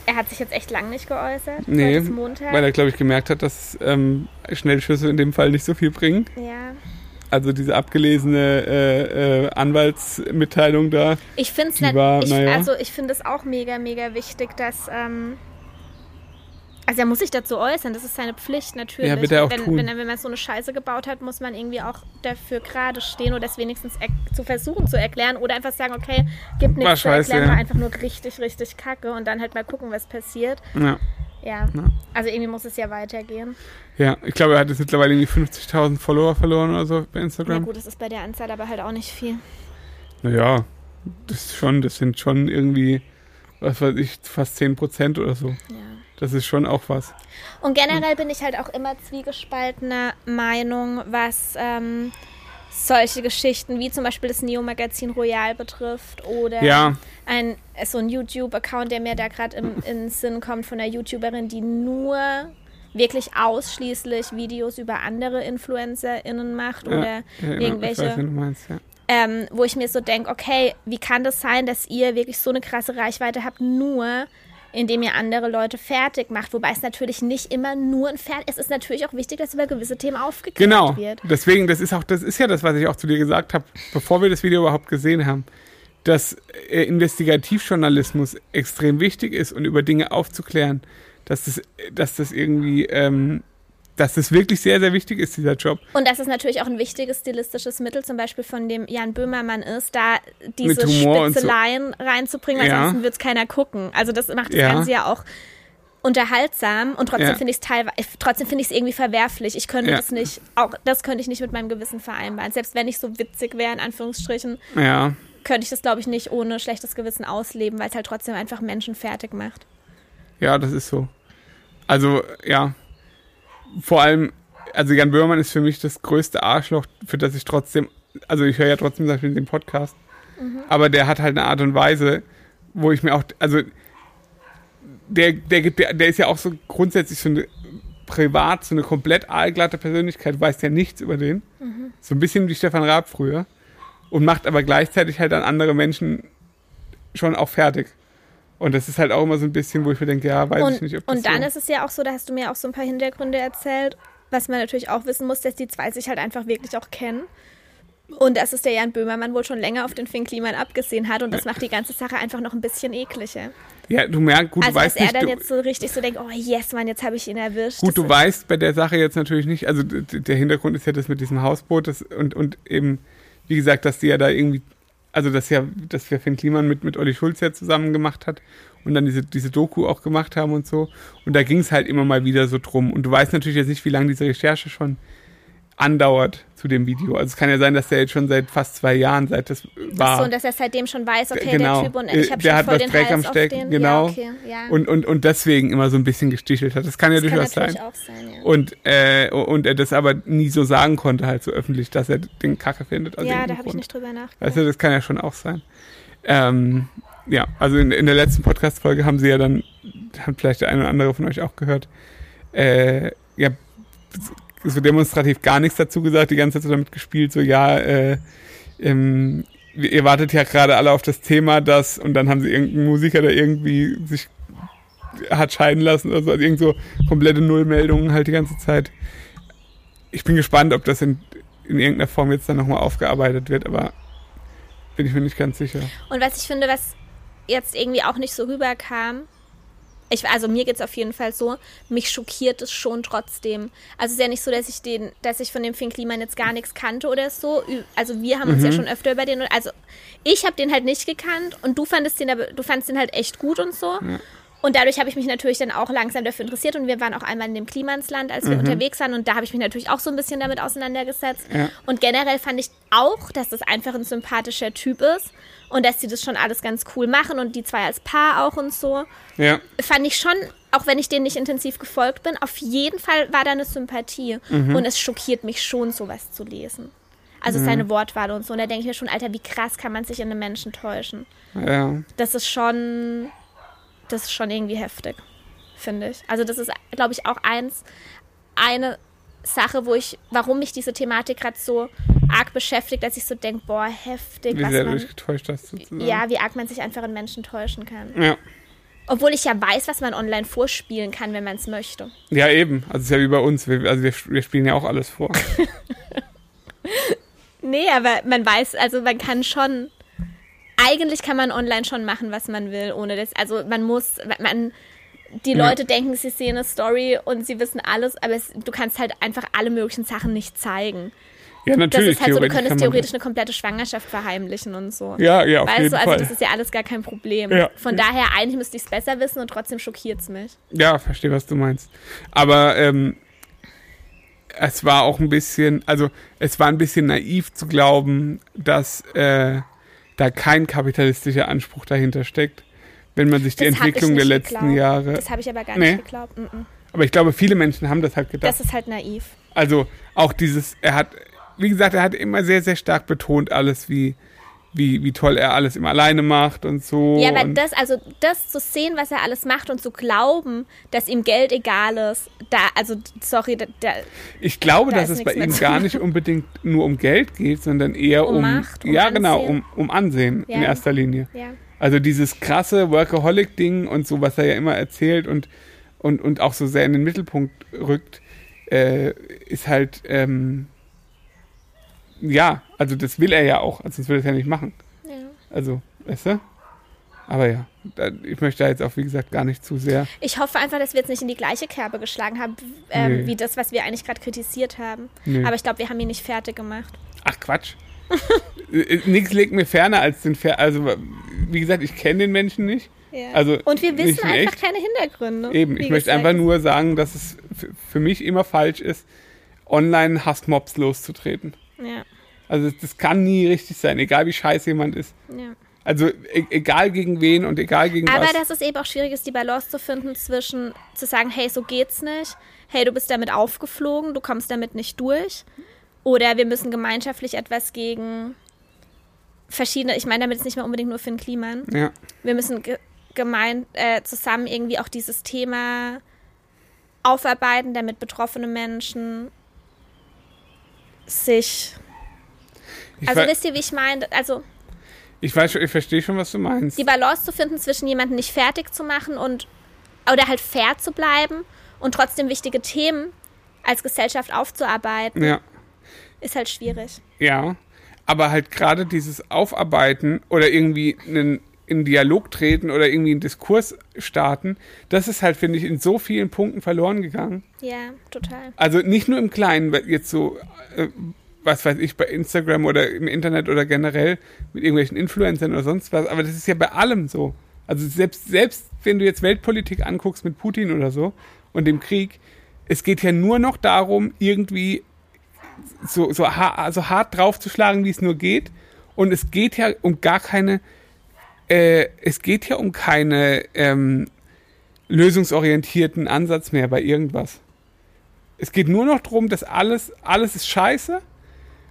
er hat sich jetzt echt lang nicht geäußert. Nee, weil er, glaube ich, gemerkt hat, dass ähm, Schnellschüsse in dem Fall nicht so viel bringen. ja. Also diese abgelesene äh, äh, Anwaltsmitteilung da. Ich finde es naja. also ich finde es auch mega, mega wichtig, dass ähm, also er muss sich dazu äußern, das ist seine Pflicht natürlich. Ja, wird er auch wenn, tun. Wenn, er, wenn man so eine Scheiße gebaut hat, muss man irgendwie auch dafür gerade stehen oder es wenigstens zu versuchen zu erklären oder einfach sagen, okay, gibt nichts zu erklären, ja. war einfach nur richtig, richtig kacke und dann halt mal gucken, was passiert. Ja. Ja, Ja. also irgendwie muss es ja weitergehen. ja, ich glaube, er hat jetzt mittlerweile irgendwie 50.000 Follower verloren oder so bei Na Instagram. gut, das ist bei der Anzahl aber halt auch nicht viel. Naja, das ist schon, das sind schon irgendwie, was weiß ich, fast 10% oder so. Ja. Das ist schon auch was. Und generell bin ich halt auch immer zwiegespaltener Meinung, was ähm, solche Geschichten wie zum Beispiel das Neo-Magazin Royal betrifft oder Ja, ein so ein YouTube-Account, der mir da gerade im, in den Sinn kommt von einer YouTuberin, die nur wirklich ausschließlich Videos über andere InfluencerInnen macht Ja, oder ja, ich weiß, irgendwelche, wie du meinst, ja. ähm, wo ich mir so denke, okay, wie kann das sein, dass ihr wirklich so eine krasse Reichweite habt, nur indem ihr andere Leute fertig macht. Wobei es natürlich nicht immer nur ein Fertig Es ist natürlich auch wichtig, dass über gewisse Themen aufgeklärt Genau. wird. Deswegen, das ist auch, das ist ja das, was ich auch zu dir gesagt habe, bevor wir das Video überhaupt gesehen haben, dass äh, Investigativjournalismus extrem wichtig ist und über Dinge aufzuklären, dass das, dass das irgendwie, ähm, dass das wirklich sehr, sehr wichtig ist, dieser Job. Und dass es natürlich auch ein wichtiges stilistisches Mittel zum Beispiel von dem Jan Böhmermann ist, da diese und so. Spitzeleien reinzubringen, weil Ja. ansonsten wird es keiner gucken. Also das macht das Ja. Ganze ja auch unterhaltsam und trotzdem Ja. finde ich es teilweise, trotzdem finde ich es irgendwie verwerflich. Ich könnte Ja. das nicht, auch das könnte ich nicht mit meinem Gewissen vereinbaren. Selbst wenn ich so witzig wäre, in Anführungsstrichen, Ja, könnte ich das, glaube ich, nicht ohne schlechtes Gewissen ausleben, weil es halt trotzdem einfach Menschen fertig macht. ja, das ist so. Also, ja. Vor allem, also Jan Böhmermann ist für mich das größte Arschloch, für das ich trotzdem, also ich höre ja trotzdem zum Beispiel den Podcast, aber der hat halt eine Art und Weise, wo ich mir auch, also der, der, gibt- der, der ist ja auch so grundsätzlich so eine privat, so eine komplett aalglatte Persönlichkeit, weiß ja nichts über den. So ein bisschen wie Stefan Raab früher. Und macht aber gleichzeitig halt dann andere Menschen schon auch fertig. Und das ist halt auch immer so ein bisschen, wo ich mir denke, ja, weiß und, ich nicht, ob das und dann so ist es ja auch so, da hast du mir auch so ein paar Hintergründe erzählt, was man natürlich auch wissen muss, dass die zwei sich halt einfach wirklich auch kennen. Und dass es der Jan Böhmermann wohl schon länger auf den Finn Kliman abgesehen hat und das macht die ganze Sache einfach noch ein bisschen ekliger. Ja, du merkst, gut, Also, du weißt dass er nicht, dann du, jetzt so richtig so denkt, oh yes, Mann, jetzt habe ich ihn erwischt. gut, du weißt bei der Sache jetzt natürlich nicht, also der Hintergrund ist ja das mit diesem Hausboot das, und, und eben, wie gesagt, dass die ja da irgendwie, also dass ja, dass wir Finn Kliman mit, mit Olli Schulz ja zusammen gemacht hat und dann diese, diese Doku auch gemacht haben und so. Und da ging es halt immer mal wieder so drum. Und du weißt natürlich jetzt nicht, wie lange diese Recherche schon andauert zu dem Video. Also es kann ja sein, dass der jetzt schon seit fast zwei Jahren, seit das war. Ach so, und dass er seitdem schon weiß, okay, Genau. der Typ und ich habe der schon hat voll was den Dreck Hals am Stecken, auf den. genau. Ja, okay, ja. und, und, und deswegen immer so ein bisschen gestichelt hat. Das kann ja das kann durchaus natürlich sein. auch sein, ja. Und, äh, und er das aber nie so sagen konnte, halt so öffentlich, dass er den Kacke findet. aus ja, da habe ich nicht drüber nachgedacht. Weißt du, das kann ja schon auch sein. Ähm, ja, also in, in der letzten Podcast-Folge haben sie ja dann, hat vielleicht der eine oder andere von euch auch gehört, äh, ja, so demonstrativ gar nichts dazu gesagt, die ganze Zeit so damit gespielt, so ja, äh, ähm, ihr wartet ja gerade alle auf das Thema, das, und dann haben sie irgendeinen Musiker, der irgendwie sich hat scheiden lassen oder so, also irgend so komplette Nullmeldungen halt die ganze Zeit. Ich bin gespannt, ob das in, in irgendeiner Form jetzt dann nochmal aufgearbeitet wird, aber bin ich mir nicht ganz sicher. Und was ich finde, was jetzt irgendwie auch nicht so rüberkam, ich, also mir geht es auf jeden Fall so, mich schockiert es schon trotzdem. Also es ist ja nicht so, dass ich den, dass ich von dem Finn Kliman jetzt gar nichts kannte oder so. Also wir haben uns Mhm. ja schon öfter über den, also ich habe den halt nicht gekannt und du fandest den aber, du fandest den halt echt gut und so. Und dadurch habe ich mich natürlich dann auch langsam dafür interessiert und wir waren auch einmal in dem Klimansland, als wir unterwegs waren und da habe ich mich natürlich auch so ein bisschen damit auseinandergesetzt. Ja. Und generell fand ich auch, dass das einfach ein sympathischer Typ ist und dass sie das schon alles ganz cool machen und die zwei als Paar auch und so. Ja, Fand ich schon, auch wenn ich denen nicht intensiv gefolgt bin, auf jeden Fall war da eine Sympathie. Mhm. Und es schockiert mich schon, sowas zu lesen. Also seine Wortwahl und so. Und da denke ich mir schon, Alter, wie krass kann man sich in einem Menschen täuschen. ja. Das ist schon, das ist schon irgendwie heftig, finde ich. Also das ist, glaube ich, auch eins, eine Sache, wo ich, warum mich diese Thematik gerade so arg beschäftigt, dass ich so denke, boah, heftig, Wie was sehr du man, dich getäuscht hast, sozusagen. ja, wie arg man sich einfach in Menschen täuschen kann. Ja. Obwohl ich ja weiß, was man online vorspielen kann, wenn man es möchte. Ja, eben. Also es ist ja wie bei uns. Wir, also wir, wir spielen ja auch alles vor. Nee, aber man weiß, also man kann schon, eigentlich kann man online schon machen, was man will, ohne das, also man muss, man, die Ja. Leute denken, sie sehen eine Story und sie wissen alles, aber es, du kannst halt einfach alle möglichen Sachen nicht zeigen. Ja, Das natürlich. ist halt so, du könntest theoretisch eine komplette Schwangerschaft verheimlichen und so. das. Ja, ja, auf weißt jeden du, also Fall. das ist ja alles gar kein Problem. Ja. Von daher, eigentlich müsste ich es besser wissen und trotzdem schockiert es mich. Ja, verstehe, was du meinst. Aber ähm, es war auch ein bisschen, also es war ein bisschen naiv zu glauben, dass äh, da kein kapitalistischer Anspruch dahinter steckt, wenn man sich die Das Entwicklung der letzten geglaubt. Jahre. Das habe ich aber gar Nee. nicht geglaubt. -mm. Aber ich glaube, viele Menschen haben das halt gedacht. Das ist halt naiv. Also auch dieses, er hat, wie gesagt, er hat immer sehr, sehr stark betont alles, wie, wie, wie toll er alles immer alleine macht und so. Ja, aber das, also das zu sehen, was er alles macht und zu glauben, dass ihm Geld egal ist, da, also sorry, da, da, ich glaube, da dass es bei ihm gar nicht unbedingt nur um Geld geht, sondern eher Um um, Macht, um ja genau, Ansehen. um, um Ansehen in Ja. erster Linie. ja. Also dieses krasse Workaholic-Ding und so, was er ja immer erzählt und, und, und auch so sehr in den Mittelpunkt rückt, äh, ist halt, ähm, ja, also das will er ja auch, also sonst will er es ja nicht machen. Ja. Also, weißt du? Aber ja, ich möchte da jetzt auch, wie gesagt, gar nicht zu sehr. Ich hoffe einfach, dass wir jetzt nicht in die gleiche Kerbe geschlagen haben, ähm, Nee. wie das, was wir eigentlich gerade kritisiert haben. Nee. Aber ich glaube, wir haben ihn nicht fertig gemacht. Ach Quatsch. Nichts legt mir ferner als den Fer also wie gesagt, ich kenne den Menschen nicht. Ja. Also, Und wir wissen in einfach echt. keine Hintergründe. Eben, ich möchte einfach nur sagen, dass es für mich immer falsch ist, online Hassmobs loszutreten. Ja, Also das kann nie richtig sein, egal wie scheiße jemand ist. ja. Also e egal gegen wen und egal gegen Aber was. dass es eben auch schwierig ist, die Balance zu finden zwischen zu sagen, hey, so geht's nicht, hey, du bist damit aufgeflogen, du kommst damit nicht durch. Oder wir müssen gemeinschaftlich etwas gegen verschiedene, ich meine damit jetzt nicht mal unbedingt nur für den Klima. ja, Wir müssen ge gemein äh, zusammen irgendwie auch dieses Thema aufarbeiten, damit betroffene Menschen sich. ich, Also wisst ihr, wie ich meine? Also ich weiß schon, ich verstehe schon, was du meinst. die Balance zu finden zwischen jemanden nicht fertig zu machen und oder halt fair zu bleiben und trotzdem wichtige Themen als Gesellschaft aufzuarbeiten, Ja, ist halt schwierig. ja. Aber halt gerade dieses Aufarbeiten oder irgendwie einen in Dialog treten oder irgendwie einen Diskurs starten, das ist halt, finde ich, in so vielen Punkten verloren gegangen. Ja, total. Also nicht nur im Kleinen, jetzt so, äh, was weiß ich, bei Instagram oder im Internet oder generell mit irgendwelchen Influencern oder sonst was, aber das ist ja bei allem so. Also selbst, selbst wenn du jetzt Weltpolitik anguckst mit Putin oder so und dem Krieg, es geht ja nur noch darum, irgendwie so, so, ha so hart draufzuschlagen, wie es nur geht. Und es geht ja um gar keine, äh, es geht ja um keine ähm, lösungsorientierten Ansatz mehr bei irgendwas. Es geht nur noch darum, dass alles, alles ist scheiße.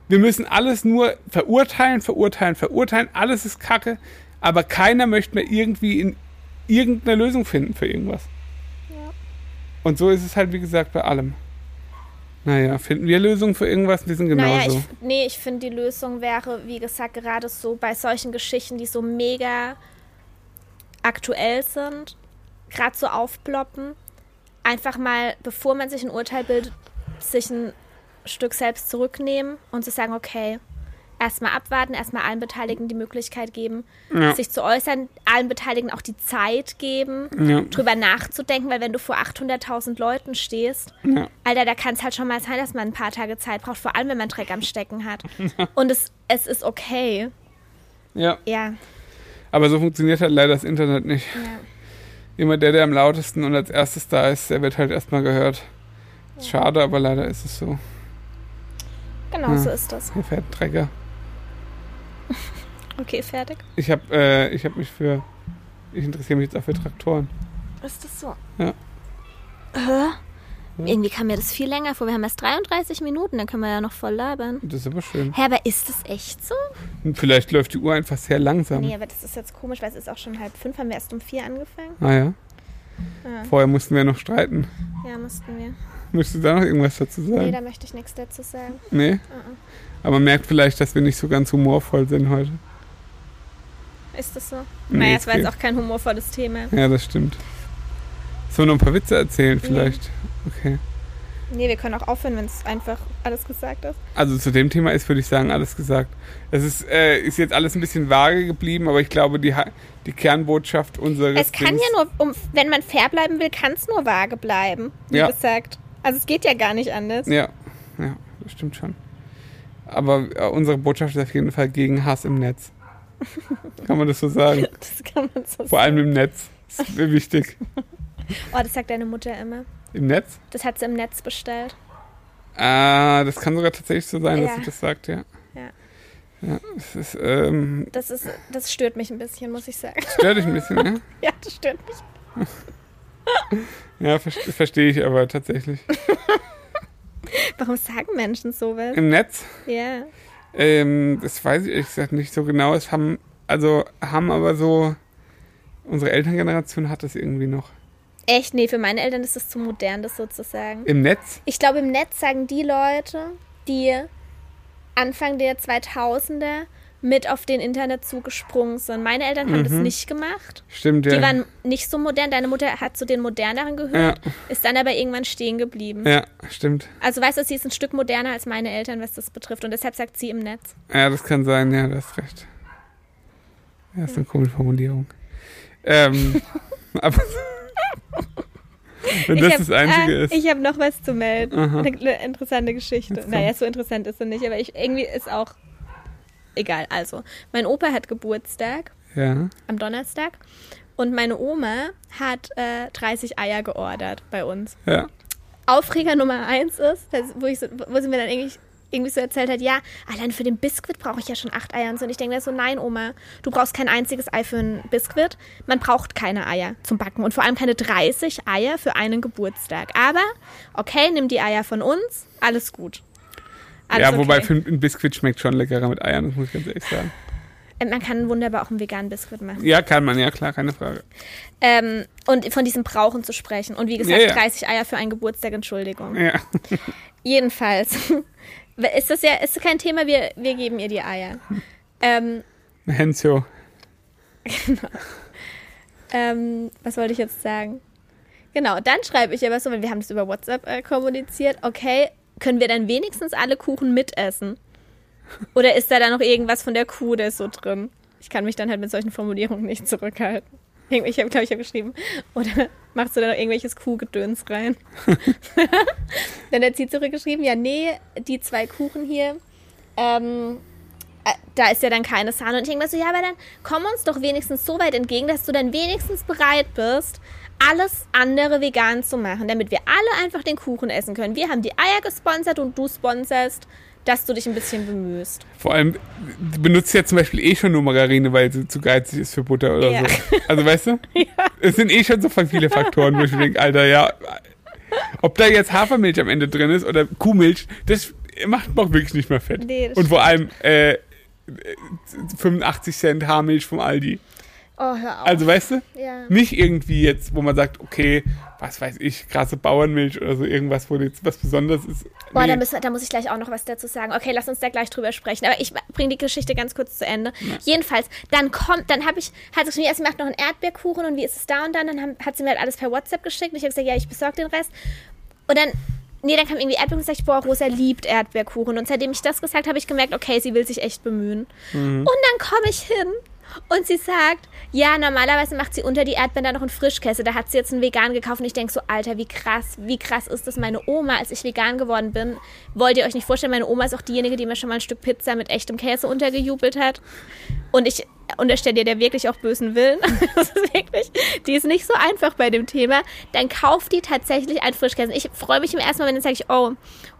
Wir müssen alles nur verurteilen, verurteilen, verurteilen. Alles ist kacke. Aber keiner möchte mehr irgendwie in irgendeine Lösung finden für irgendwas. Ja. Und so ist es halt, wie gesagt, bei allem. Naja, finden wir Lösungen für irgendwas? Wir sind Naja, genauso. ich, nee, ich finde, die Lösung wäre, wie gesagt, gerade so bei solchen Geschichten, die so mega aktuell sind, gerade so aufploppen, einfach mal, bevor man sich ein Urteil bildet, sich ein Stück selbst zurücknehmen und zu sagen, okay, erstmal abwarten, erstmal allen Beteiligten die Möglichkeit geben, Ja. sich zu äußern, allen Beteiligten auch die Zeit geben, ja, drüber nachzudenken, weil wenn du vor 800.000 Leuten stehst, ja, Alter, da kann es halt schon mal sein, dass man ein paar Tage Zeit braucht, vor allem wenn man Dreck am Stecken hat. Und es, es ist okay. ja. Ja, Aber so funktioniert halt leider das Internet nicht. Immer der, der am lautesten und als erstes da ist, der wird halt erstmal gehört. Schade, aber leider ist es so. Genau Ja. so ist das. Hier fährt Trecker. Okay, fertig. Ich habe äh, ich hab mich für. Ich interessiere mich jetzt auch für Traktoren. Ist das so? Ja. Hä? Irgendwie kam mir das viel länger vor. Wir haben erst 33 Minuten, dann können wir ja noch voll labern. Das ist aber schön. Hä, aber ist das echt so? Und vielleicht läuft die Uhr einfach sehr langsam. Nee, aber das ist jetzt komisch, weil es ist auch schon halb fünf. Haben wir erst um vier angefangen? Ah ja. Ja, Vorher mussten wir noch streiten. ja mussten wir. Möchtest du da noch irgendwas dazu Nee, sagen? da möchte ich nichts dazu sagen. Nee? Uh-uh. Aber man merkt vielleicht, dass wir nicht so ganz humorvoll sind heute. Ist das so? Nee, naja, es war jetzt auch kein humorvolles Thema. Ja, das stimmt. Sollen wir noch ein paar Witze erzählen vielleicht? Okay. Nee, wir können auch aufhören, wenn es einfach alles gesagt ist. Also zu dem Thema ist, würde ich sagen, alles gesagt. Es ist, äh, ist jetzt alles ein bisschen vage geblieben, aber ich glaube, die, die Kernbotschaft unseres Es kann Dings- ja nur, um, wenn man fair bleiben will, kann es nur vage bleiben, wie Ja. gesagt. Also es geht ja gar nicht anders. Ja, ja, das stimmt schon. Aber äh, unsere Botschaft ist auf jeden Fall gegen Hass im Netz. Kann man das so sagen? Das kann man so Vor allem im Netz. Das ist mir wichtig. sagen. Oh, das sagt deine Mutter immer. Im Netz? Das hat sie im Netz bestellt. Ah, das kann sogar tatsächlich so sein, dass Ja. sie das sagt, ja. Ja. Ja, das ist, ähm, Das ist, das stört mich ein bisschen, muss ich sagen. stört dich ein bisschen, ne? Ja, das stört mich. Ja, ver verstehe ich aber tatsächlich. Warum sagen Menschen sowas? Im Netz? Ja. Ähm, das weiß ich ehrlich gesagt nicht so genau. Es haben, also haben aber so, unsere Elterngeneration hat das irgendwie noch. Echt? Nee, für meine Eltern ist das zu modern, das sozusagen. Im Netz? Ich glaube, im Netz sagen die Leute, die Anfang der 2000er mit auf den Internetzug gesprungen sind. Meine Eltern haben das Mhm. nicht gemacht. Stimmt, ja. Die waren nicht so modern. Deine Mutter hat zu den moderneren gehört, ist dann aber irgendwann stehen geblieben. ja, stimmt. Also weißt du, sie ist ein Stück moderner als meine Eltern, was das betrifft. Und deshalb sagt sie im Netz. Ja, das kann sein, ja, du hast recht. Ja, ist eine komische Formulierung. Ähm, aber wenn das hab, das Einzige ah, ist. Ich habe noch was zu melden. Aha. Eine, interessante Geschichte. Naja, so interessant ist sie nicht, aber ich, irgendwie ist auch egal. Also, mein Opa hat Geburtstag Ja, am Donnerstag und meine Oma hat äh, 30 Eier geordert bei uns. ja. Aufreger Nummer eins ist, das, wo, ich so, wo sie mir dann irgendwie, irgendwie so erzählt hat, ja, allein für den Biskuit brauche ich ja schon acht Eier und so. Und ich denke mir so, nein, Oma, du brauchst kein einziges Ei für einen Biskuit. Man braucht keine Eier zum Backen und vor allem keine 30 Eier für einen Geburtstag. Aber, okay, nimm die Eier von uns, alles gut. Ja, wobei für ein Biskuit schmeckt schon leckerer mit Eiern, das muss ich ganz ehrlich sagen. Äh, Man kann wunderbar auch einen veganen Biskuit machen. Ja, kann man, ja klar, keine Frage. Ähm, und von diesem Brauchen zu sprechen. Und wie gesagt, Ja, ja. 30 Eier für einen Geburtstag, Entschuldigung. Ja. Jedenfalls ist das ja ist kein Thema, wir, wir geben ihr die Eier. Ähm, Hensio. ähm, was wollte ich jetzt sagen? Genau, dann schreibe ich aber so, weil wir haben das über WhatsApp äh, kommuniziert, okay, können wir dann wenigstens alle Kuchen mitessen? Oder ist da dann noch irgendwas von der Kuh, der ist so drin? Ich kann mich dann halt mit solchen Formulierungen nicht zurückhalten. Ich habe, glaube ich, hab geschrieben. Oder machst du da noch irgendwelches Kuhgedöns rein? dann hat sie zurückgeschrieben, ja, nee, die zwei Kuchen hier, ähm, äh, da ist ja dann keine Sahne. Und ich denke mir so, ja, aber dann komm uns doch wenigstens so weit entgegen, dass du dann wenigstens bereit bist, alles andere vegan zu machen, damit wir alle einfach den Kuchen essen können. Wir haben die Eier gesponsert und du sponserst, dass du dich ein bisschen bemühst. Vor allem, die benutzt ja zum Beispiel eh schon nur Margarine, weil sie zu geizig ist für Butter oder Ja. so. Also weißt du? Es sind eh schon so viele Faktoren, wo ich denke, Alter, ja, ob da jetzt Hafermilch am Ende drin ist oder Kuhmilch, das macht auch wirklich nicht mehr fett. Nee, Und vor allem äh, 85 Cent Haarmilch vom Aldi. Oh, hör auf. Also weißt du? ja. Nicht irgendwie jetzt, wo man sagt, okay, was weiß ich, krasse Bauernmilch oder so irgendwas, wo jetzt was Besonderes ist. Boah, Nee. da, müssen, da muss ich gleich auch noch was dazu sagen. Okay, lass uns da gleich drüber sprechen. Aber ich bringe die Geschichte ganz kurz zu Ende. Jedenfalls, dann kommt, dann habe ich, hat sie geschrieben, ja, sie macht noch einen Erdbeerkuchen und wie ist es da und dann? Dann haben, hat sie mir halt alles per WhatsApp geschickt und ich habe gesagt, ja, ich besorge den Rest. Und dann, nee, dann kam irgendwie Erdbeerkuchen und sag ich, boah, Rosa liebt Erdbeerkuchen. Und seitdem ich das gesagt habe, habe ich gemerkt, okay, sie will sich echt bemühen. Und dann komme ich hin und sie sagt, ja, normalerweise macht sie unter die Erdbeeren noch einen Frischkäse. Da hat sie jetzt einen vegan gekauft und ich denke so, Alter, wie krass, wie krass ist das? Meine Oma, als ich vegan geworden bin, wollt ihr euch nicht vorstellen, meine Oma ist auch diejenige, die mir schon mal ein Stück Pizza mit echtem Käse untergejubelt hat. Und ich unterstelle dir der wirklich auch bösen Willen. Das ist wirklich, die ist nicht so einfach bei dem Thema. Dann kauft die tatsächlich einen Frischkäse. Ich freue mich im ersten Moment, dann sage ich, oh,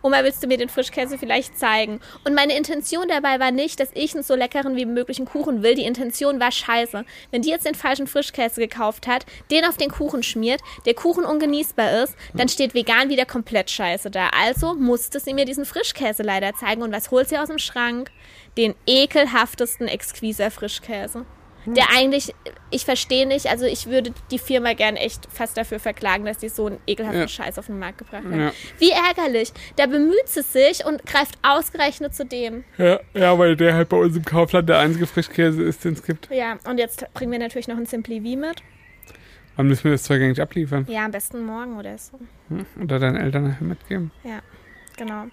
Oma, willst du mir den Frischkäse vielleicht zeigen? Und meine Intention dabei war nicht, dass ich einen so leckeren wie möglichen Kuchen will. Die Intention war scheiße. Wenn die jetzt den falschen Frischkäse gekauft hat, den auf den Kuchen schmiert, der Kuchen ungenießbar ist, dann steht vegan wieder komplett scheiße da. Also musste sie mir diesen Frischkäse leider zeigen. Und was holt sie aus dem Schrank? Den ekelhaftesten Exquiser Frischkäse. Der eigentlich, ich verstehe nicht, also ich würde die Firma gern echt fast dafür verklagen, dass die so einen ekelhaften Ja. Scheiß auf den Markt gebracht haben. Ja. Wie ärgerlich. Da bemüht sie sich und greift ausgerechnet zu dem. Ja, ja, weil der halt bei uns im Kaufland der einzige Frischkäse ist, den es gibt. Ja, und jetzt bringen wir natürlich noch ein Simply V mit. Wann müssen wir das Zeug eigentlich abliefern? Ja, am besten morgen oder so. Hm? Oder deinen Eltern nachher mitgeben? Ja, genau.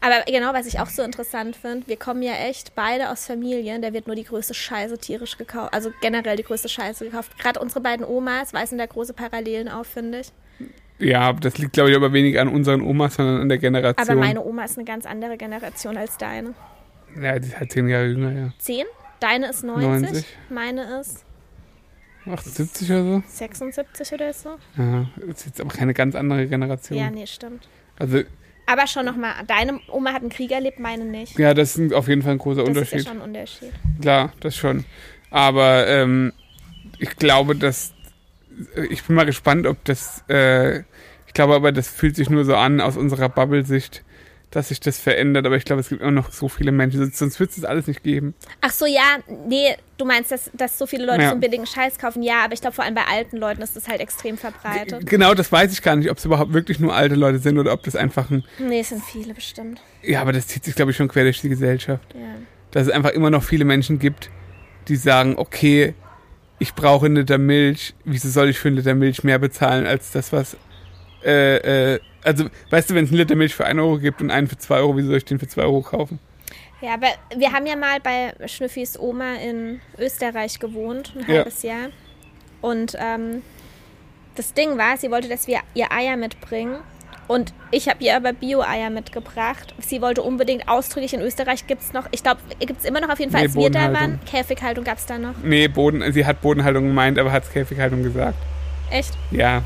Aber genau, was ich auch so interessant finde, wir kommen ja echt beide aus Familien, da wird nur die größte Scheiße tierisch gekauft. Also generell die größte Scheiße gekauft. Gerade unsere beiden Omas weisen da große Parallelen auf, finde ich. Ja, das liegt, glaube ich, aber weniger an unseren Omas, sondern an der Generation. Aber meine Oma ist eine ganz andere Generation als deine. Ja, die ist halt zehn Jahre jünger, ja. Zehn? Deine ist 90, 90. meine ist 78 oder so. 76 oder so. Ja, ist jetzt aber keine ganz andere Generation. Ja, nee, stimmt. Also, Aber schon nochmal, deine Oma hat einen Krieg erlebt, meine nicht. ja, das ist auf jeden Fall ein großer Das Unterschied. ist ja schon ein Unterschied. Klar, das schon. Aber ähm, ich glaube, dass ich bin mal gespannt, ob das. Äh, ich glaube aber, das fühlt sich nur so an aus unserer Bubble-Sicht, dass sich das verändert. Aber ich glaube, es gibt immer noch so viele Menschen, sonst- wird es das alles nicht geben. Ach so, ja, nee, du meinst, dass, dass so viele Leute Ja. so einen billigen Scheiß kaufen? Ja, aber ich glaube, vor allem bei alten Leuten ist das halt extrem verbreitet. Genau, das weiß ich gar nicht, ob es überhaupt wirklich nur alte Leute sind oder ob das einfach ein. Nee, es sind viele bestimmt. Ja, aber das zieht sich, glaube ich, schon quer durch die Gesellschaft. Ja. dass es einfach immer noch viele Menschen gibt, die sagen, okay, ich brauche einen Liter Milch, wieso soll ich für einen Liter Milch mehr bezahlen als das, was äh, äh, also, weißt du, wenn es einen Liter Milch für 1 Euro gibt und einen für 2 Euro, wieso soll ich den für 2 Euro kaufen? Ja, aber wir haben ja mal bei Schnüffis Oma in Österreich gewohnt, ein Ja. halbes Jahr. Und ähm, das Ding war, sie wollte, dass wir ihr Eier mitbringen. Und ich habe ihr aber Bio-Eier mitgebracht. Sie wollte unbedingt ausdrücklich, in Österreich gibt es noch, ich glaube, gibt es immer noch auf jeden Fall, Nee, als wir da waren. Käfighaltung gab es da noch. Nee, Boden, sie hat Bodenhaltung gemeint, aber hat Käfighaltung gesagt. Echt? Ja,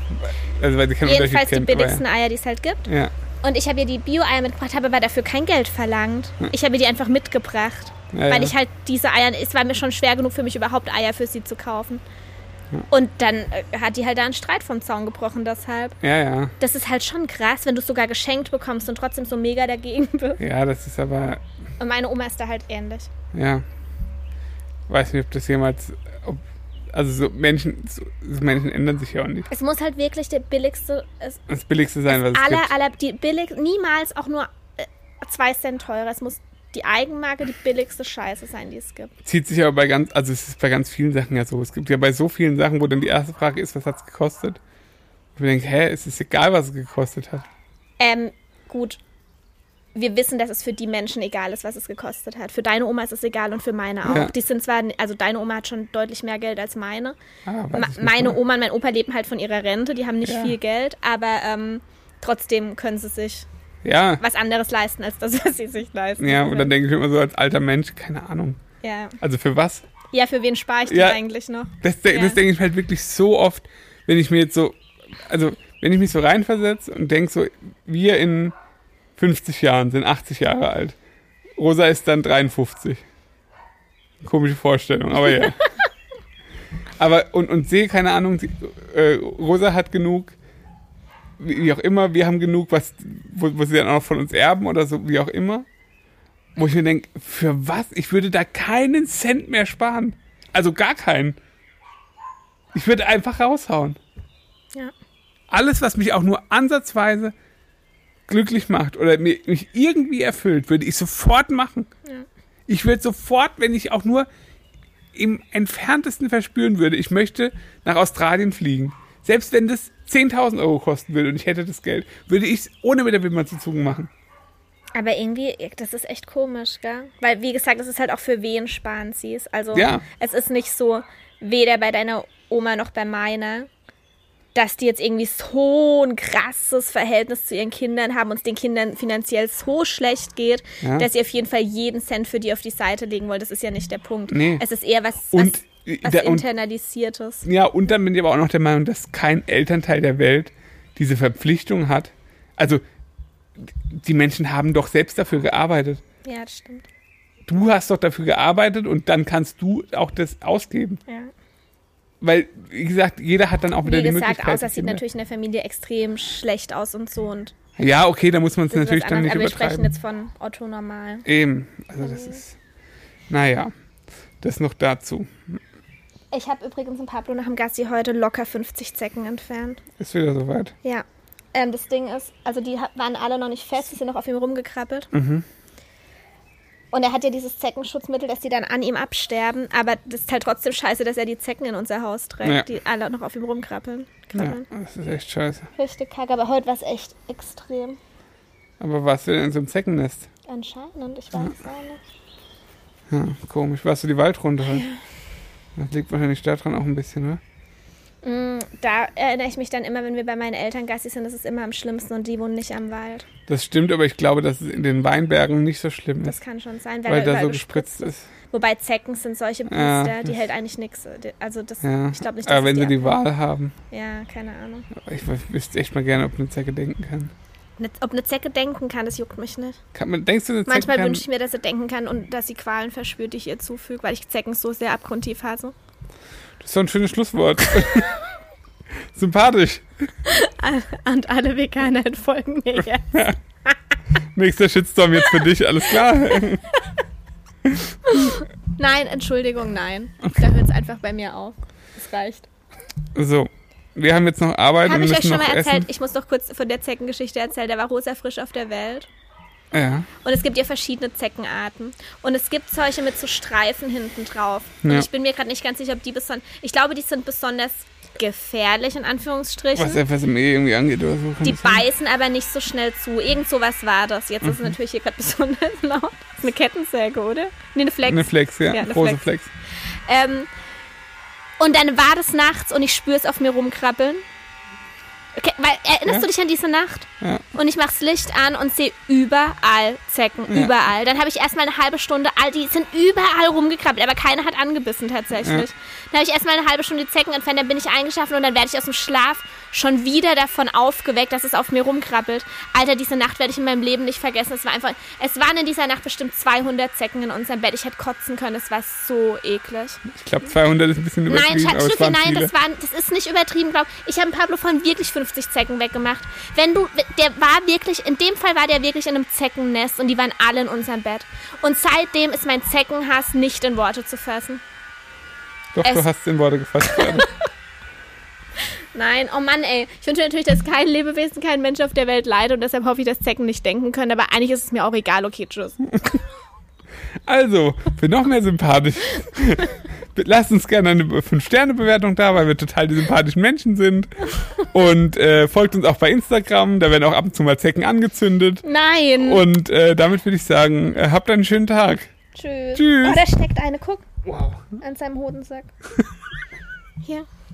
also weil sie keinen Jedenfalls Unterschied die kennt. aber billigsten Eier, die es halt gibt. Ja, Und ich habe ihr die Bio-Eier mitgebracht, habe aber dafür kein Geld verlangt. Ich habe ihr die einfach mitgebracht. ja, weil ja. ich halt diese Eier, es war mir schon schwer genug für mich überhaupt Eier für sie zu kaufen. Und dann äh, hat die halt da einen Streit vom Zaun gebrochen deshalb. ja, ja. Das ist halt schon krass, wenn du es sogar geschenkt bekommst und trotzdem so mega dagegen bist. Ja, das ist aber, Und meine Oma ist da halt ähnlich. ja. Weiß nicht, ob das jemals, ob, also so Menschen, so, Menschen ändern sich ja auch nicht. Es muss halt wirklich der billigste, es, Das Billigste sein, was es aller, gibt. die billig, niemals auch nur äh, zwei Cent teurer. Es muss die Eigenmarke die billigste Scheiße sein, die es gibt. Zieht sich aber bei ganz, also es ist bei ganz vielen Sachen ja so. Es gibt ja bei so vielen Sachen, wo dann die erste Frage ist, was hat es gekostet? Und wir denken, hä, es ist egal, was es gekostet hat. Ähm, gut. Wir wissen, dass es für die Menschen egal ist, was es gekostet hat. Für deine Oma ist es egal und für meine auch. Ja. Die sind zwar, also deine Oma hat schon deutlich mehr Geld als meine. Ah, meine. Oma und mein Opa leben halt von ihrer Rente, die haben nicht Ja. viel Geld, aber ähm, trotzdem können sie sich Ja, was anderes leisten, als das, was sie sich leisten. ja, und dann denke ich mir immer so als alter Mensch, keine Ahnung. ja. Also für was? ja, für wen spare ich Ja. eigentlich noch? Das, das denke ich halt wirklich so oft, wenn ich mir jetzt so, also wenn ich mich so reinversetze und denke so, wir in 50 Jahren sind 80 Jahre alt. Rosa ist dann 53. Komische Vorstellung, aber ja. aber und, und sehe, keine Ahnung, sie, äh, Rosa hat genug, wie, wie auch immer, wir haben genug, was, wo, wo sie dann auch noch von uns erben oder so, wie auch immer. Wo ich mir denke, für was? Ich würde da keinen Cent mehr sparen. Also gar keinen. Ich würde einfach raushauen. Ja. Alles, was mich auch nur ansatzweise glücklich macht oder mir, mich irgendwie erfüllt, würde ich sofort machen. Ja. Ich würde sofort, wenn ich auch nur im entferntesten verspüren würde, ich möchte nach Australien fliegen. Selbst wenn das 10.000 Euro kosten würde und ich hätte das Geld, würde ich es ohne mit der Wimper zu zucken machen. Aber irgendwie, das ist echt komisch, gell? Weil, wie gesagt, es ist halt auch für wen sparen sie es. Also, Ja. es ist nicht so, weder bei deiner Oma noch bei meiner, dass die jetzt irgendwie so ein krasses Verhältnis zu ihren Kindern haben und es den Kindern finanziell so schlecht geht, Ja. dass sie auf jeden Fall jeden Cent für die auf die Seite legen wollen. Das ist ja nicht der Punkt. Nee. Es ist eher was, Und, was, was der, und internalisiertes. Ja, und dann bin ich aber auch noch der Meinung, dass kein Elternteil der Welt diese Verpflichtung hat. Also, die Menschen haben doch selbst dafür gearbeitet. Ja, das stimmt. Du hast doch dafür gearbeitet und dann kannst du auch das ausgeben. Ja. Weil, wie gesagt, jeder hat dann auch wieder Wie die gesagt, Möglichkeit. außer es sieht natürlich in der Familie extrem schlecht aus und so und Ja, okay, da muss man es natürlich dann nicht Aber wir sprechen übertreiben. jetzt von Otto normal. Eben, also das ist, naja, das noch dazu. Ich habe übrigens in Pablo nach dem Gassi heute locker 50 Zecken entfernt. Ist wieder soweit. Ja. Ähm, das Ding ist, also die waren alle noch nicht fest, die sind noch auf ihm rumgekrabbelt. Mhm. Und er hat ja dieses Zeckenschutzmittel, dass die dann an ihm absterben. Aber das ist halt trotzdem scheiße, dass er die Zecken in unser Haus trägt, Ja. die alle noch auf ihm rumkrabbeln. Ja, das ist echt scheiße. Richtig kacke, aber heute war es echt extrem. Aber warst du denn in so einem Zeckennest? Anscheinend, ich weiß auch nicht. Ja, komisch. Warst du die Waldrunde halt? Das liegt wahrscheinlich daran auch ein bisschen, ne? Mm, Da erinnere ich mich dann immer, wenn wir bei meinen Eltern Gassi sind, das ist immer am schlimmsten und die wohnen nicht am Wald. Das stimmt, aber ich glaube, dass es in den Weinbergen nicht so schlimm Das ist, kann schon sein, weil weil, da so gespritzt ist. Wobei Zecken sind solche Biester, Ja, die das- hält eigentlich nichts. Also das, Ja. ich glaube nicht, dass Aber wenn sie die abhält. Wahl haben, Ja, keine Ahnung. ich wüsste echt mal gerne, ob eine Zecke denken kann. Ob eine Zecke denken kann, das juckt mich nicht. kann man, denkst du, eine Zecke Manchmal wünsche ich mir, dass sie denken kann und dass sie Qualen verspürt, die ich ihr zufüge, weil ich Zecken so sehr abgrundtief hasse. Das ist doch ein schönes Schlusswort. Sympathisch. Und alle Veganer entfolgen mir jetzt. Nächster Shitstorm jetzt für dich, alles klar. Nein, Entschuldigung, nein. Da hört es einfach bei mir auf. Das reicht. So, wir haben jetzt noch Arbeit Habe ich euch schon mal erzählt, essen. ich muss noch kurz von der Zeckengeschichte erzählen, der war rosa frisch auf der Welt. Ja. Und es gibt ja verschiedene Zeckenarten. Und es gibt solche mit so Streifen hinten drauf. Und Ja. ich bin mir gerade nicht ganz sicher, ob die besonders. Ich glaube, die sind besonders gefährlich, in Anführungsstrichen. Was FSME irgendwie angeht oder so. Die beißen aber nicht so schnell zu. Irgend sowas war das. Jetzt Mhm. ist es natürlich hier gerade besonders laut. Das ist eine Kettensäge, oder? Nee, eine Flex. Eine Flex, ja. Ja, eine Große Flex. Flex. Ähm, und dann war das nachts und ich spüre es auf mir rumkrabbeln. Okay, weil, erinnerst Ja. du dich an diese Nacht? Ja. Und ich mach's Licht an und sehe überall Zecken, Ja. überall. Dann habe ich erstmal eine halbe Stunde, all die sind überall rumgekrabbelt, aber keine hat angebissen tatsächlich. Dann habe ich erstmal eine halbe Stunde die Zecken entfernt, dann bin ich eingeschlafen und dann werde ich aus dem Schlaf schon wieder davon aufgeweckt, dass es auf mir rumkrabbelt. Alter, diese Nacht werde ich in meinem Leben nicht vergessen. Es war einfach, es waren in dieser Nacht bestimmt 200 Zecken in unserem Bett. Ich hätte kotzen können, es war so eklig. Ich glaube, 200 ist ein bisschen Nein, übertrieben, Schatzi, waren nein, viele. das, waren, das ist nicht übertrieben, glaub. Ich habe Pablo von wirklich 50 Zecken weggemacht. Wenn du, der war wirklich, in dem Fall war der wirklich in einem Zeckennest und die waren alle in unserem Bett. Und seitdem ist mein Zeckenhass nicht in Worte zu fassen. Doch, du es- hast in Worte gefasst. Nein, oh Mann, ey. Ich wünsche natürlich, dass kein Lebewesen, kein Mensch auf der Welt leidet und deshalb hoffe ich, dass Zecken nicht denken können. Aber eigentlich ist es mir auch egal. Okay, tschüss. Also, für noch mehr sympathisch, lasst uns gerne eine 5-Sterne-Bewertung da, weil wir total die sympathischen Menschen sind. Und äh, folgt uns auch bei Instagram, da werden auch ab und zu mal Zecken angezündet. Nein. Und äh, damit würde ich sagen, äh, habt einen schönen Tag. Tschüss. Tschüss. Oh, da steckt eine. Guck. Wow. An seinem Hodensack. Hier.